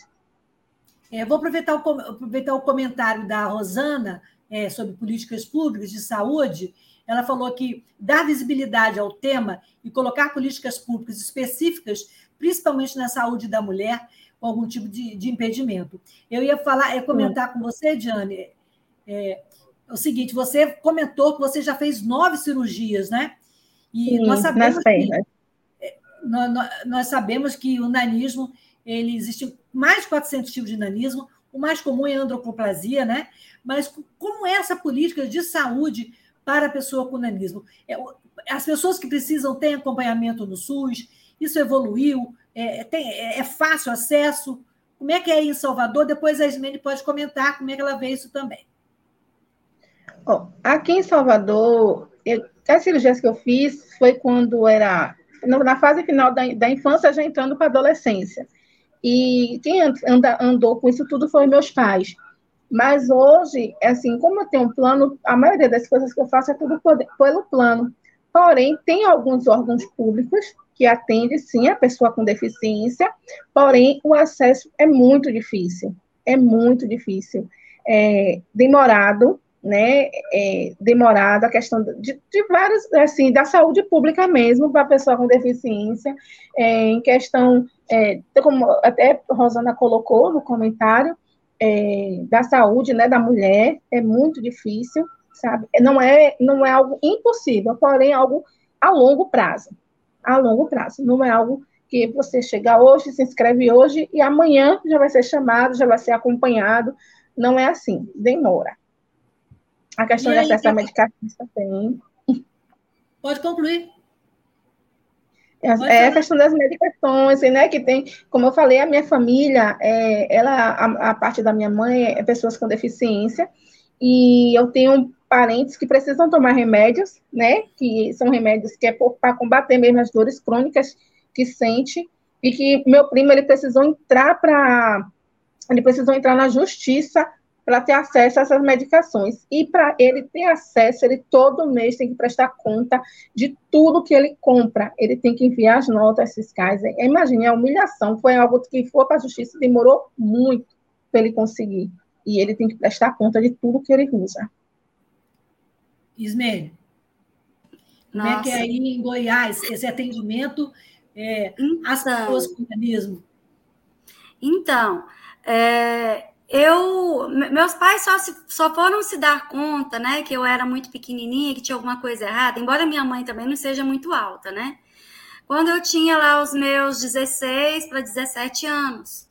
É, vou aproveitar o, aproveitar o comentário da Rosana é, sobre políticas públicas de saúde, ela falou que dar visibilidade ao tema e colocar políticas públicas específicas, principalmente na saúde da mulher, com algum tipo de, de impedimento. Eu ia falar, ia comentar com você, Diane, é, o seguinte: você comentou que você já fez nove cirurgias, né? E Sim, nós sabemos que, é, nós, nós, sabemos que o nanismo ele existe mais de 400 tipos de nanismo. O mais comum é a androcoplasia, né? Mas como é essa política de saúde para a pessoa com nanismo? É, as pessoas que precisam têm acompanhamento no SUS, isso evoluiu, é, tem, é, é fácil acesso. Como é que é em Salvador? Depois a Ismene pode comentar como é que ela vê isso também. Aqui em Salvador, eu, as cirurgias que eu fiz foi quando era na fase final da, da infância, já entrando para a adolescência. E quem anda, andou com isso tudo foram meus pais. Mas hoje, assim, como eu tenho um plano, a maioria das coisas que eu faço é tudo pelo plano. Porém, tem alguns órgãos públicos que atendem, sim, a pessoa com deficiência, porém, o acesso é muito difícil. É muito difícil. É demorado, né, é, demorado a questão de, de vários, assim, da saúde pública mesmo para a pessoa com deficiência, é, em questão, é, como até Rosana colocou no comentário, é, da saúde, né, da mulher, é muito difícil, sabe? Não é, não é algo impossível, porém é algo a longo prazo, a longo prazo, não é algo que você chega hoje, se inscreve hoje e amanhã já vai ser chamado, já vai ser acompanhado, não é assim, demora. A questão de acesso à medicação também. Pode concluir. É, é a questão das medicações, né? Que tem, como eu falei, a minha família, é, ela, a, a, parte da minha mãe é pessoas com deficiência, e eu tenho parentes que precisam tomar remédios, né? Que são remédios que é para combater mesmo as dores crônicas que sente, e que meu primo ele precisou entrar para ele precisou entrar na justiça para ter acesso a essas medicações. E para ele ter acesso, ele todo mês tem que prestar conta de tudo que ele compra. Ele tem que enviar as notas fiscais. Imagine, a humilhação foi algo que foi para a justiça demorou muito para ele conseguir. E ele tem que prestar conta de tudo que ele usa. Ismene, como é que é aí em Goiás esse atendimento é, então, às pessoas com organismo? Então, é, eu, meus pais só, se, só foram se dar conta, né, que eu era muito pequenininha, que tinha alguma coisa errada, embora minha mãe também não seja muito alta, né? Quando eu tinha lá os meus 16 para 17 anos.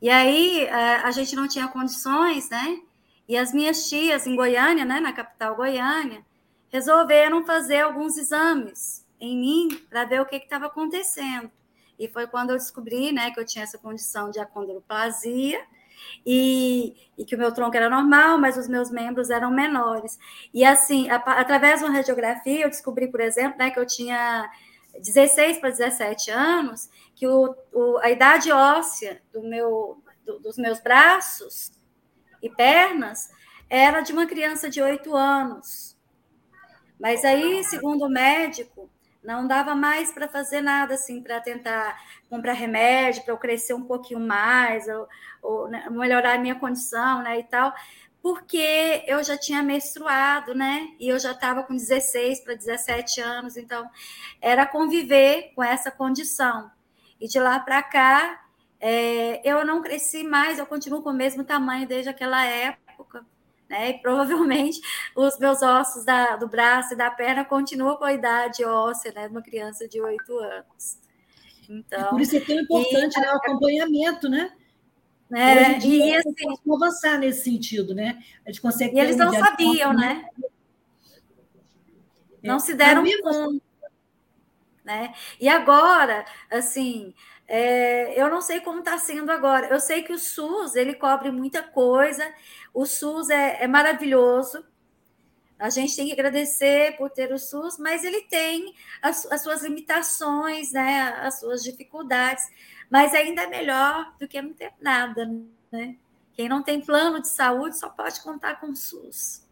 E aí é, a gente não tinha condições, né? E as minhas tias em Goiânia, né, na capital Goiânia, resolveram fazer alguns exames em mim para ver o que estava acontecendo. E foi quando eu descobri, né, que eu tinha essa condição de acondroplasia e, e, que o meu tronco era normal, mas os meus membros eram menores. E assim, a, através de uma radiografia, eu descobri, por exemplo, né, que eu tinha 16 para 17 anos, que o, o, a idade óssea do meu, do, dos meus braços e pernas era de uma criança de 8 anos. Mas aí, segundo o médico, não dava mais para fazer nada assim para tentar comprar remédio para eu crescer um pouquinho mais ou, ou né, melhorar a minha condição, né, e tal, porque eu já tinha menstruado, né? E eu já estava com 16 para 17 anos, então era conviver com essa condição. E de lá para cá, é, eu não cresci mais, eu continuo com o mesmo tamanho desde aquela época né? E provavelmente os meus ossos da, do braço e da perna continuam com a idade óssea, né? De uma criança de oito anos. Então, Por isso é tão importante e, né, o acompanhamento, né? É, e assim, avançar nesse sentido, né? A gente consegue. E eles não sabiam, né? É. Não se deram conta. Né? E agora, assim, é, eu não sei como está sendo agora. Eu sei que o SUS ele cobre muita coisa. O SUS é, é, maravilhoso. A gente tem que agradecer por ter o SUS, mas ele tem as, as suas limitações, né? As suas dificuldades. Mas ainda é melhor do que não ter nada, né? Quem não tem plano de saúde só pode contar com o SUS.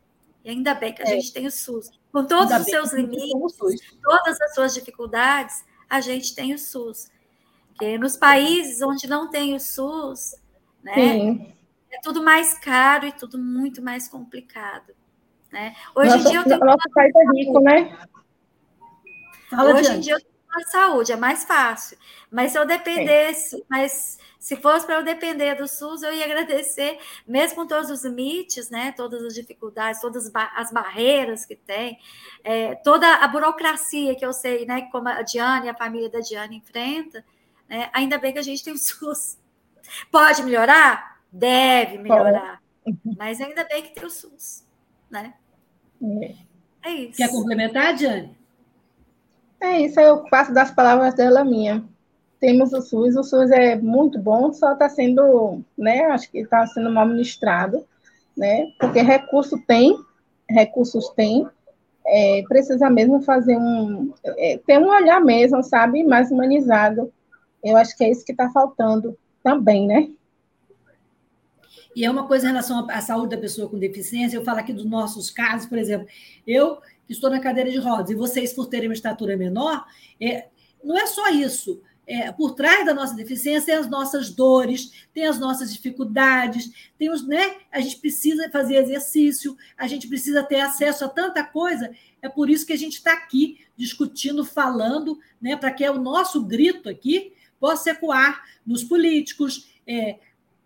E ainda bem que a é. gente tem o SUS. Com todos ainda os seus limites, todas as suas dificuldades, a gente tem o SUS. Porque nos países onde não tem o SUS, né, Sim. É tudo mais caro e tudo muito mais complicado. Né? Hoje nosso, em dia eu tenho. Nosso país é rico, né? Fala Hoje em dia eu tenho uma saúde, é mais fácil. Mas se eu dependesse, é. mas se fosse para eu depender do SUS, eu ia agradecer, mesmo com todos os limites, né, todas as dificuldades, todas as barreiras que tem, é, toda a burocracia que eu sei, né, como a Diane e a família da Diane enfrenta, né? Ainda bem que a gente tem o SUS. Pode melhorar? Deve melhorar. Mas ainda bem que tem o SUS. Né? É. é isso. Quer complementar, Diane? É isso, eu faço das palavras dela minha. Temos o SUS, o SUS é muito bom, só está sendo, né? Acho que está sendo mal ministrado, né? Porque recurso tem, recursos tem, é, precisa mesmo fazer um, é, ter um olhar mesmo, sabe, mais humanizado eu acho que é isso que está faltando também, né? E é uma coisa em relação à saúde da pessoa com deficiência, eu falo aqui dos nossos casos, por exemplo, eu que estou na cadeira de rodas, e vocês, por terem uma estatura menor, é, não é só isso. É, por trás da nossa deficiência tem as nossas dores, tem as nossas dificuldades, tem os, né? A gente precisa fazer exercício, a gente precisa ter acesso a tanta coisa. É por isso que a gente está aqui discutindo, falando, né? Para que o nosso grito aqui possa ecoar nos políticos, é,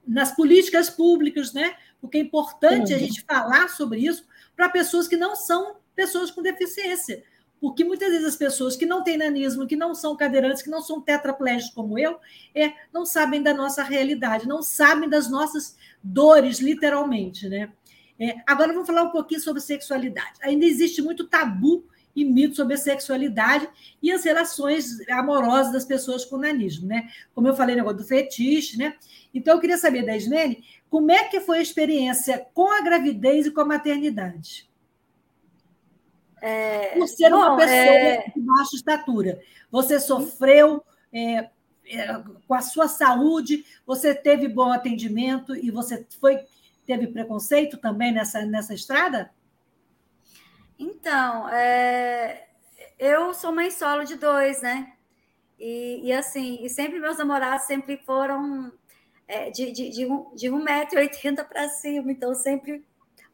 nas políticas públicas, né? Porque é importante a gente falar sobre isso para pessoas que não são pessoas com deficiência. Porque muitas vezes as pessoas que não têm nanismo, que não são cadeirantes, que não são tetraplégicos como eu, é, não sabem da nossa realidade, não sabem das nossas dores, literalmente, né? É, agora vamos falar um pouquinho sobre sexualidade. Ainda existe muito tabu e mito sobre a sexualidade e as relações amorosas das pessoas com nanismo, né? Como eu falei, negócio do fetiche, né? Então, eu queria saber da Isnene, como é que foi a experiência com a gravidez e com a maternidade? É, Por ser bom, uma pessoa é... de baixa estatura. Você sofreu é, é, com a sua saúde, você teve bom atendimento e você foi teve preconceito também nessa, nessa estrada? Então, é, eu sou mãe solo de dois, né? E, e assim, e sempre meus namorados sempre foram é, de, de, de, de 1,80m para cima, então sempre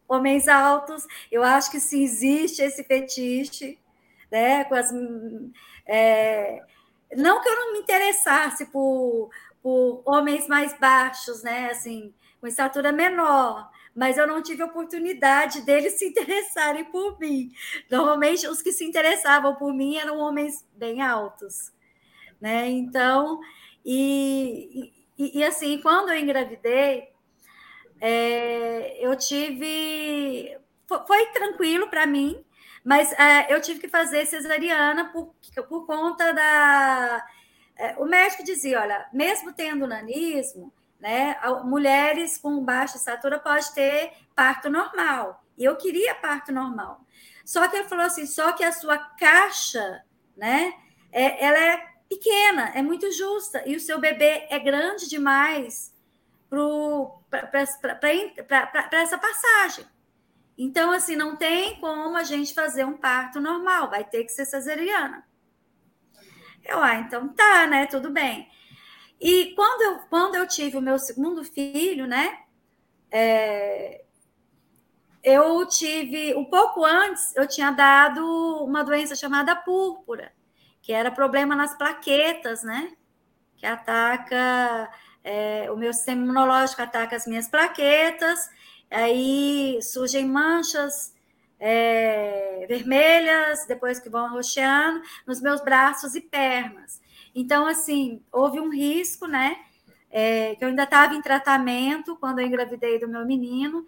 homens altos. Eu acho que se existe esse fetiche, né? Com as, é, não que eu não me interessasse por, por homens mais baixos, né? Assim, com estatura menor, mas eu não tive oportunidade deles se interessarem por mim. Normalmente, os que se interessavam por mim eram homens bem altos, né? Então, e, e, e assim, quando eu engravidei, é, eu tive. Foi, foi tranquilo para mim, mas é, eu tive que fazer cesariana por, por conta da. É, o médico dizia: olha, mesmo tendo nanismo, né, mulheres com baixa estatura pode ter parto normal. E eu queria parto normal. Só que ele falou assim: só que a sua caixa, né, é, ela é pequena, é muito justa, e o seu bebê é grande demais para essa passagem. Então, assim, não tem como a gente fazer um parto normal, vai ter que ser cesariana. Eu, ah, então tá, né? Tudo bem. E quando eu, quando eu tive o meu segundo filho, né? É, eu tive, um pouco antes, eu tinha dado uma doença chamada púrpura, que era problema nas plaquetas, né? Que ataca, é, o meu sistema imunológico ataca as minhas plaquetas, aí surgem manchas é, vermelhas, depois que vão arroxeando, nos meus braços e pernas. Então, assim, houve um risco, né? É, que eu ainda estava em tratamento quando eu engravidei do meu menino.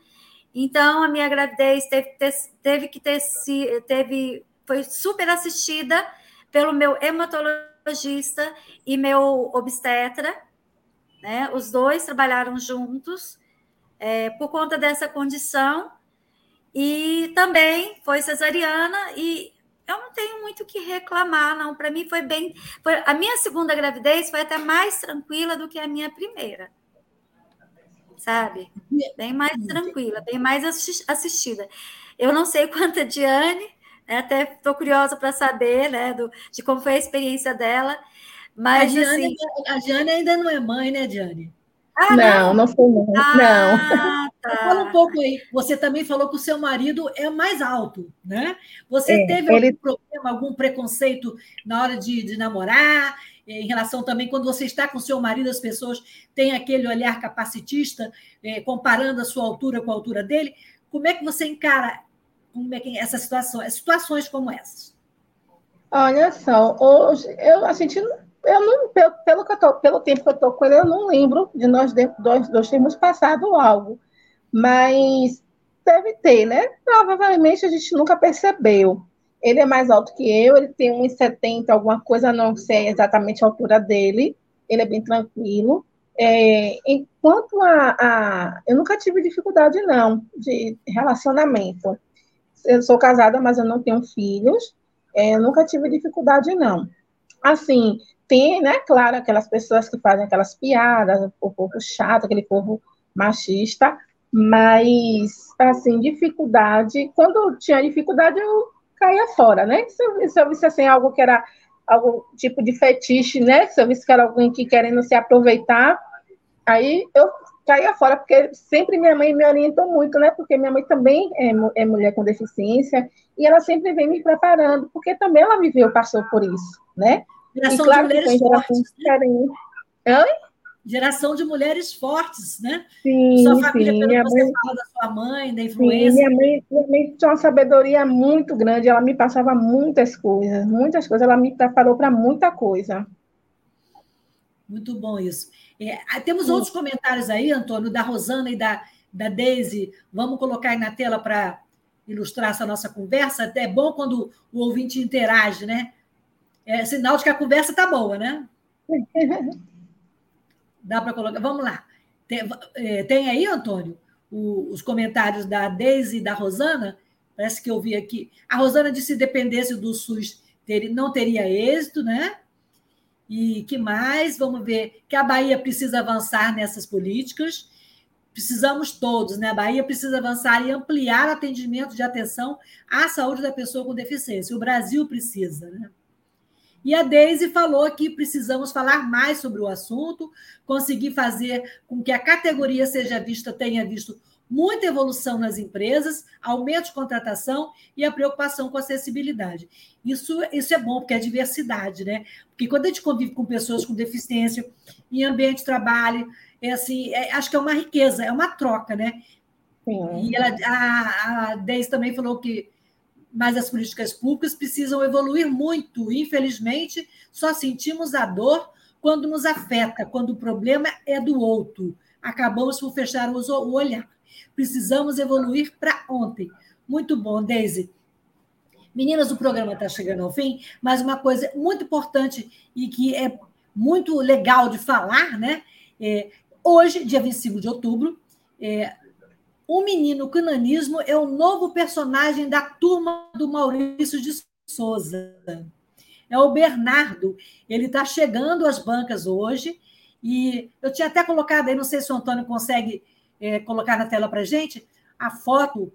Então, a minha gravidez teve, teve que ter se teve foi super assistida pelo meu hematologista e meu obstetra, né? Os dois trabalharam juntos é, por conta dessa condição e também foi cesariana e eu não tenho muito o que reclamar, não. Para mim foi bem. Foi, a minha segunda gravidez foi até mais tranquila do que a minha primeira. Sabe? Bem mais tranquila, bem mais assistida. Eu não sei quanto a Diane, né, até estou curiosa para saber né, do, de como foi a experiência dela. Mas, a Diane, assim, a Diane ainda não é mãe, né, Diane? Ah, não, não, foi não. Ah, não. Tá. Fala um pouco aí. Você também falou que o seu marido é mais alto, né? Você é, teve ele... algum problema, algum preconceito na hora de, de namorar? Em relação também, quando você está com seu marido, as pessoas têm aquele olhar capacitista, eh, comparando a sua altura com a altura dele. Como é que você encara como é que, essa situação, situações como essas? Olha só, hoje eu, a gente não eu não, pelo, pelo, que eu tô, pelo tempo que eu estou com ele, eu não lembro de nós dois, dois termos passado algo. Mas deve ter, né? Provavelmente a gente nunca percebeu. Ele é mais alto que eu, ele tem 1,70, alguma coisa, não sei exatamente a altura dele. Ele é bem tranquilo. É, enquanto a, a, Eu nunca tive dificuldade, não, de relacionamento. Eu sou casada, mas eu não tenho filhos. É, eu nunca tive dificuldade, não. Assim, tem, né, claro, aquelas pessoas que fazem aquelas piadas, o povo chato, aquele povo machista, mas, assim, dificuldade, quando tinha dificuldade, eu caía fora, né? Se eu, se eu visse, assim, algo que era algum tipo de fetiche, né? Se eu visse que era alguém que querendo se aproveitar, aí eu caía fora, porque sempre minha mãe me orientou muito, né? Porque minha mãe também é, é mulher com deficiência, e ela sempre vem me preparando, porque também ela viveu, passou por isso, né? Geração claro de mulheres fortes. Né? Oi? Geração de mulheres fortes, né? Sim, sua família, sim. pelo minha que você mãe... fala da sua mãe, da influência. Sim, minha, mãe, minha mãe tinha uma sabedoria muito grande, ela me passava muitas coisas, muitas coisas, ela me preparou para muita coisa. Muito bom isso. É, temos sim. outros comentários aí, Antônio, da Rosana e da, da Deise. Vamos colocar aí na tela para ilustrar essa nossa conversa. É bom quando o ouvinte interage, né? É sinal de que a conversa está boa, né? Dá para colocar. Vamos lá. Tem, é, tem aí, Antônio, o, os comentários da Deise e da Rosana? Parece que eu vi aqui. A Rosana disse que se dependesse do SUS, ter, não teria êxito, né? E que mais? Vamos ver que a Bahia precisa avançar nessas políticas. Precisamos todos, né? A Bahia precisa avançar e ampliar atendimento de atenção à saúde da pessoa com deficiência. O Brasil precisa, né? E a Deise falou que precisamos falar mais sobre o assunto, conseguir fazer com que a categoria seja vista, tenha visto muita evolução nas empresas, aumento de contratação e a preocupação com acessibilidade. Isso, isso é bom, porque é diversidade, né? Porque quando a gente convive com pessoas com deficiência, em ambiente de trabalho, é assim, é, acho que é uma riqueza, é uma troca, né? Sim. E ela, a, a Deise também falou que mas as políticas públicas precisam evoluir muito. Infelizmente, só sentimos a dor quando nos afeta, quando o problema é do outro. Acabamos por fechar o olhar. Precisamos evoluir para ontem. Muito bom, Deise. Meninas, o programa está chegando ao fim, mas uma coisa muito importante e que é muito legal de falar, né? É, hoje, dia 25 de outubro, é, o menino cananismo é o novo personagem da turma do Maurício de Souza. É o Bernardo. Ele está chegando às bancas hoje. E eu tinha até colocado aí, não sei se o Antônio consegue é, colocar na tela para gente, a foto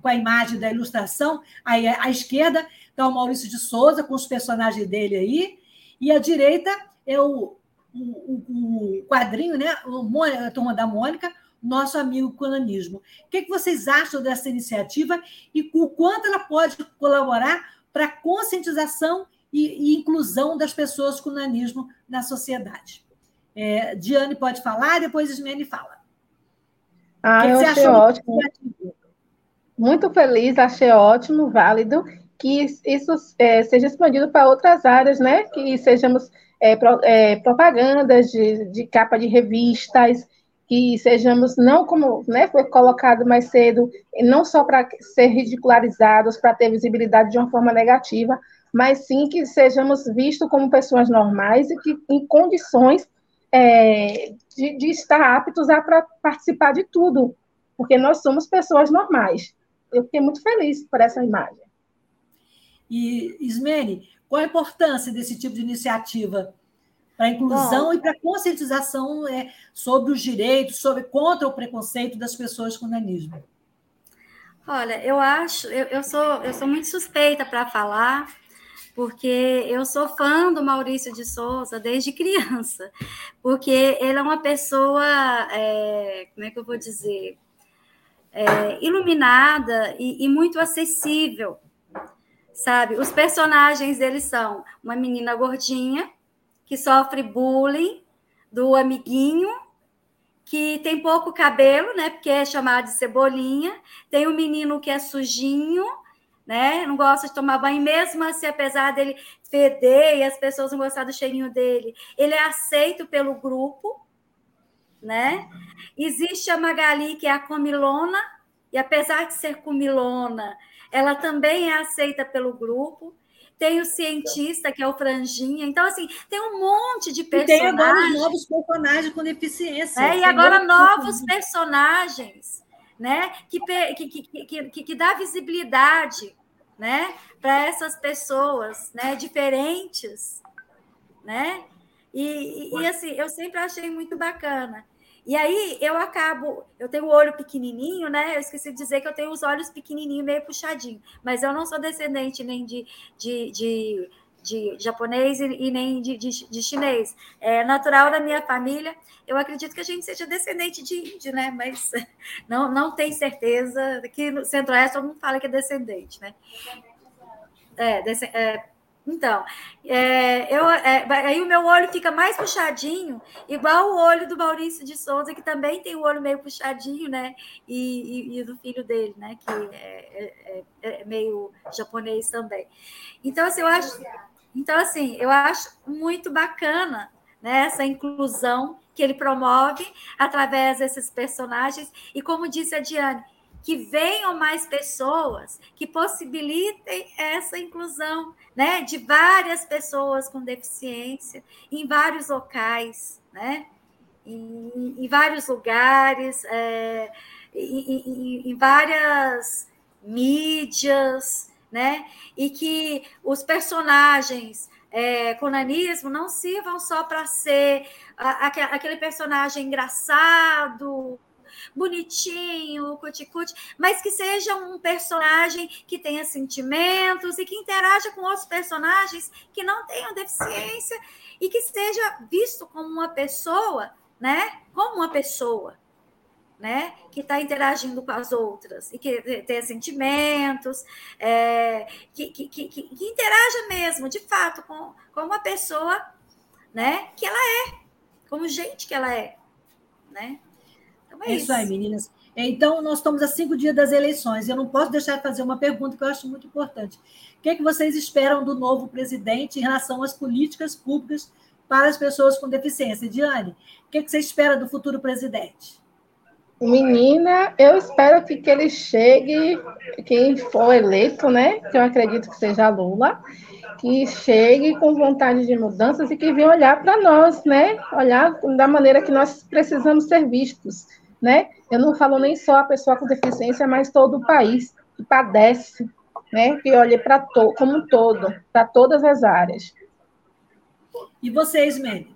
com a imagem da ilustração. Aí à esquerda está o Maurício de Souza, com os personagens dele aí, e à direita é o, o, o quadrinho, né? O, a turma da Mônica, nosso amigo colonismo. O que, vocês acham dessa iniciativa e o quanto ela pode colaborar para a conscientização e, e, inclusão das pessoas com nanismo na sociedade? É, Diane pode falar, depois Ismene fala. Ah, que eu achei ótimo. Muito feliz, achei ótimo, válido, que isso é, seja expandido para outras áreas, né? Que sejamos é, pro, é, propagandas de, de capa de revistas, que sejamos não como né, foi colocado mais cedo, não só para ser ridicularizados, para ter visibilidade de uma forma negativa, mas sim que sejamos vistos como pessoas normais e que em condições é, de, de, estar aptos a participar de tudo, porque nós somos pessoas normais. Eu fiquei muito feliz por essa imagem. E, Ismene, qual a importância desse tipo de iniciativa? Para a inclusão Bom, e para a conscientização é, sobre os direitos, sobre contra o preconceito das pessoas com nanismo? Olha, eu acho, eu, eu sou, eu sou muito suspeita para falar, porque eu sou fã do Maurício de Souza desde criança, porque ele é uma pessoa, é, como é que eu vou dizer, é, iluminada e, e muito acessível, sabe? Os personagens dele são uma menina gordinha que sofre bullying do amiguinho, que tem pouco cabelo, né? Porque é chamado de cebolinha. Tem um menino que é sujinho, né? Não gosta de tomar banho, mesmo assim, apesar dele feder e as pessoas não gostar do cheirinho dele, ele é aceito pelo grupo, né? Existe a Magali, que é a comilona, e apesar de ser comilona, ela também é aceita pelo grupo tem o cientista, que é o Franjinha. Então, assim, tem um monte de personagens. E tem agora novos personagens com deficiência. É, e agora novos personagens, né? Que, que, que, que, que dá visibilidade né? para essas pessoas né? diferentes. Né? E, e, e, assim, eu sempre achei muito bacana. E aí eu acabo, eu tenho o olho pequenininho, né? Eu esqueci de dizer que eu tenho os olhos pequenininhos, meio puxadinho, mas eu não sou descendente nem de, de, de, de japonês e, nem de, de, de, chinês. É natural da minha família. Eu acredito que a gente seja descendente de índio, né? Mas não, não tem certeza. Aqui no Centro-Oeste todo mundo fala que é descendente, né? É, é então, é, eu, é, aí o meu olho fica mais puxadinho, igual o olho do Maurício de Souza, que também tem o olho meio puxadinho, né? E, e, e do filho dele, né? Que é, é, é, é, meio japonês também. Então, assim, eu acho, então, assim, eu acho muito bacana né, essa inclusão que ele promove através desses personagens. E como disse a Diane, que venham mais pessoas que possibilitem essa inclusão, né, de várias pessoas com deficiência em vários locais, né, em, em vários lugares, é, em, em, em várias mídias, né, e que os personagens é, com nanismo não sirvam só para ser aquele personagem engraçado, bonitinho, cuticute, mas que seja um personagem que tenha sentimentos e que interaja com outros personagens que não tenham deficiência e que seja visto como uma pessoa, né? Como uma pessoa, né, que está interagindo com as outras e que tem sentimentos, é, que, que, que, que, interaja mesmo, de fato, com, com uma pessoa né, que ela é, como gente que ela é. Né? Então é, é isso. isso aí, meninas. Então, nós estamos a cinco dias das eleições. Eu não posso deixar de fazer uma pergunta que eu acho muito importante. O que, é que vocês esperam do novo presidente em relação às políticas públicas para as pessoas com deficiência? Diane, o que, é que você espera do futuro presidente? Menina, eu espero que, que ele chegue, quem for eleito, né? Que eu acredito que seja Lula, que chegue com vontade de mudanças e que venha olhar para nós, né? Olhar da maneira que nós precisamos ser vistos né? Eu não falo nem só a pessoa com deficiência, mas todo o país que padece, né? Que olhe para to como um todo, para todas as áreas. E vocês, Mene?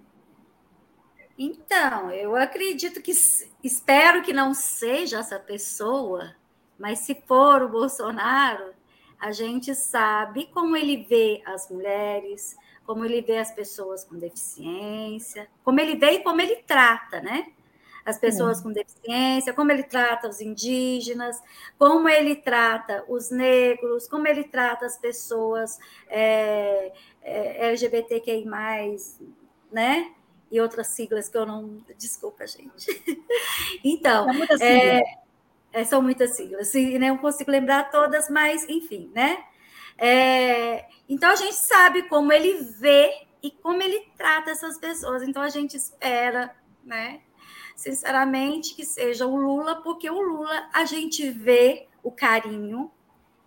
Então, eu acredito que espero que não seja essa pessoa, mas se for o Bolsonaro, a gente sabe como ele vê as mulheres, como ele vê as pessoas com deficiência, como ele vê e como ele trata, né? As pessoas é. com deficiência, como ele trata os indígenas, como ele trata os negros, como ele trata as pessoas é, é, LGBTQI, né? E outras siglas que eu não. Desculpa, gente. Então. É, é, são muitas siglas, e não consigo lembrar todas, mas enfim, né? É, então a gente sabe como ele vê e como ele trata essas pessoas. Então a gente espera, né? Sinceramente, que seja o Lula, porque o Lula a gente vê o carinho,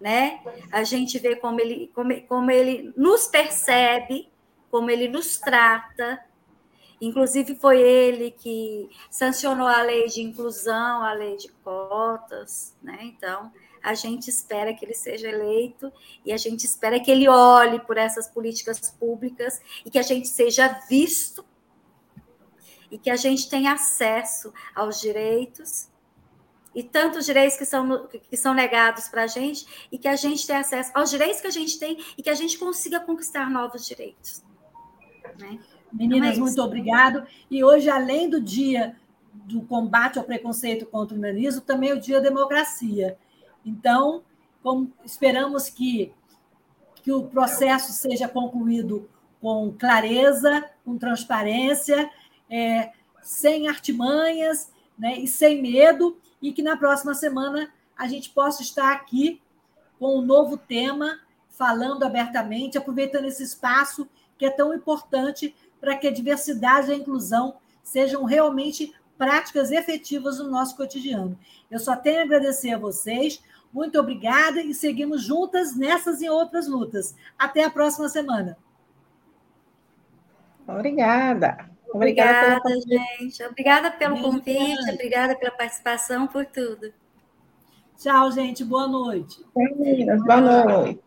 né? A gente vê como ele, como, como ele nos percebe, como ele nos trata. Inclusive, foi ele que sancionou a lei de inclusão, a lei de cotas, né? Então, a gente espera que ele seja eleito e a gente espera que ele olhe por essas políticas públicas e que a gente seja visto e que a gente tenha acesso aos direitos e tantos direitos que são, que são negados para a gente e que a gente tenha acesso aos direitos que a gente tem e que a gente consiga conquistar novos direitos. Né? Meninas, então é muito obrigado. E hoje, além do dia do combate ao preconceito contra o humanismo, também é o dia da democracia. Então, como esperamos que, que o processo seja concluído com clareza, com transparência é, sem artimanhas né, e sem medo, e que na próxima semana a gente possa estar aqui com um novo tema, falando abertamente, aproveitando esse espaço que é tão importante para que a diversidade e a inclusão sejam realmente práticas efetivas no nosso cotidiano. Eu só tenho a agradecer a vocês. Muito obrigada e seguimos juntas nessas e outras lutas. Até a próxima semana. Obrigada. Obrigada, obrigada gente. Obrigada pelo convite, obrigada pela participação, por tudo. Tchau, gente. Boa noite. Meninas, boa noite.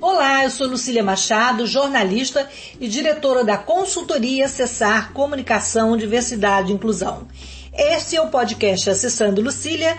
Olá, eu sou Lucília Machado, jornalista e diretora da consultoria Acessar Comunicação, Diversidade e Inclusão. Este é o podcast Acessando Lucília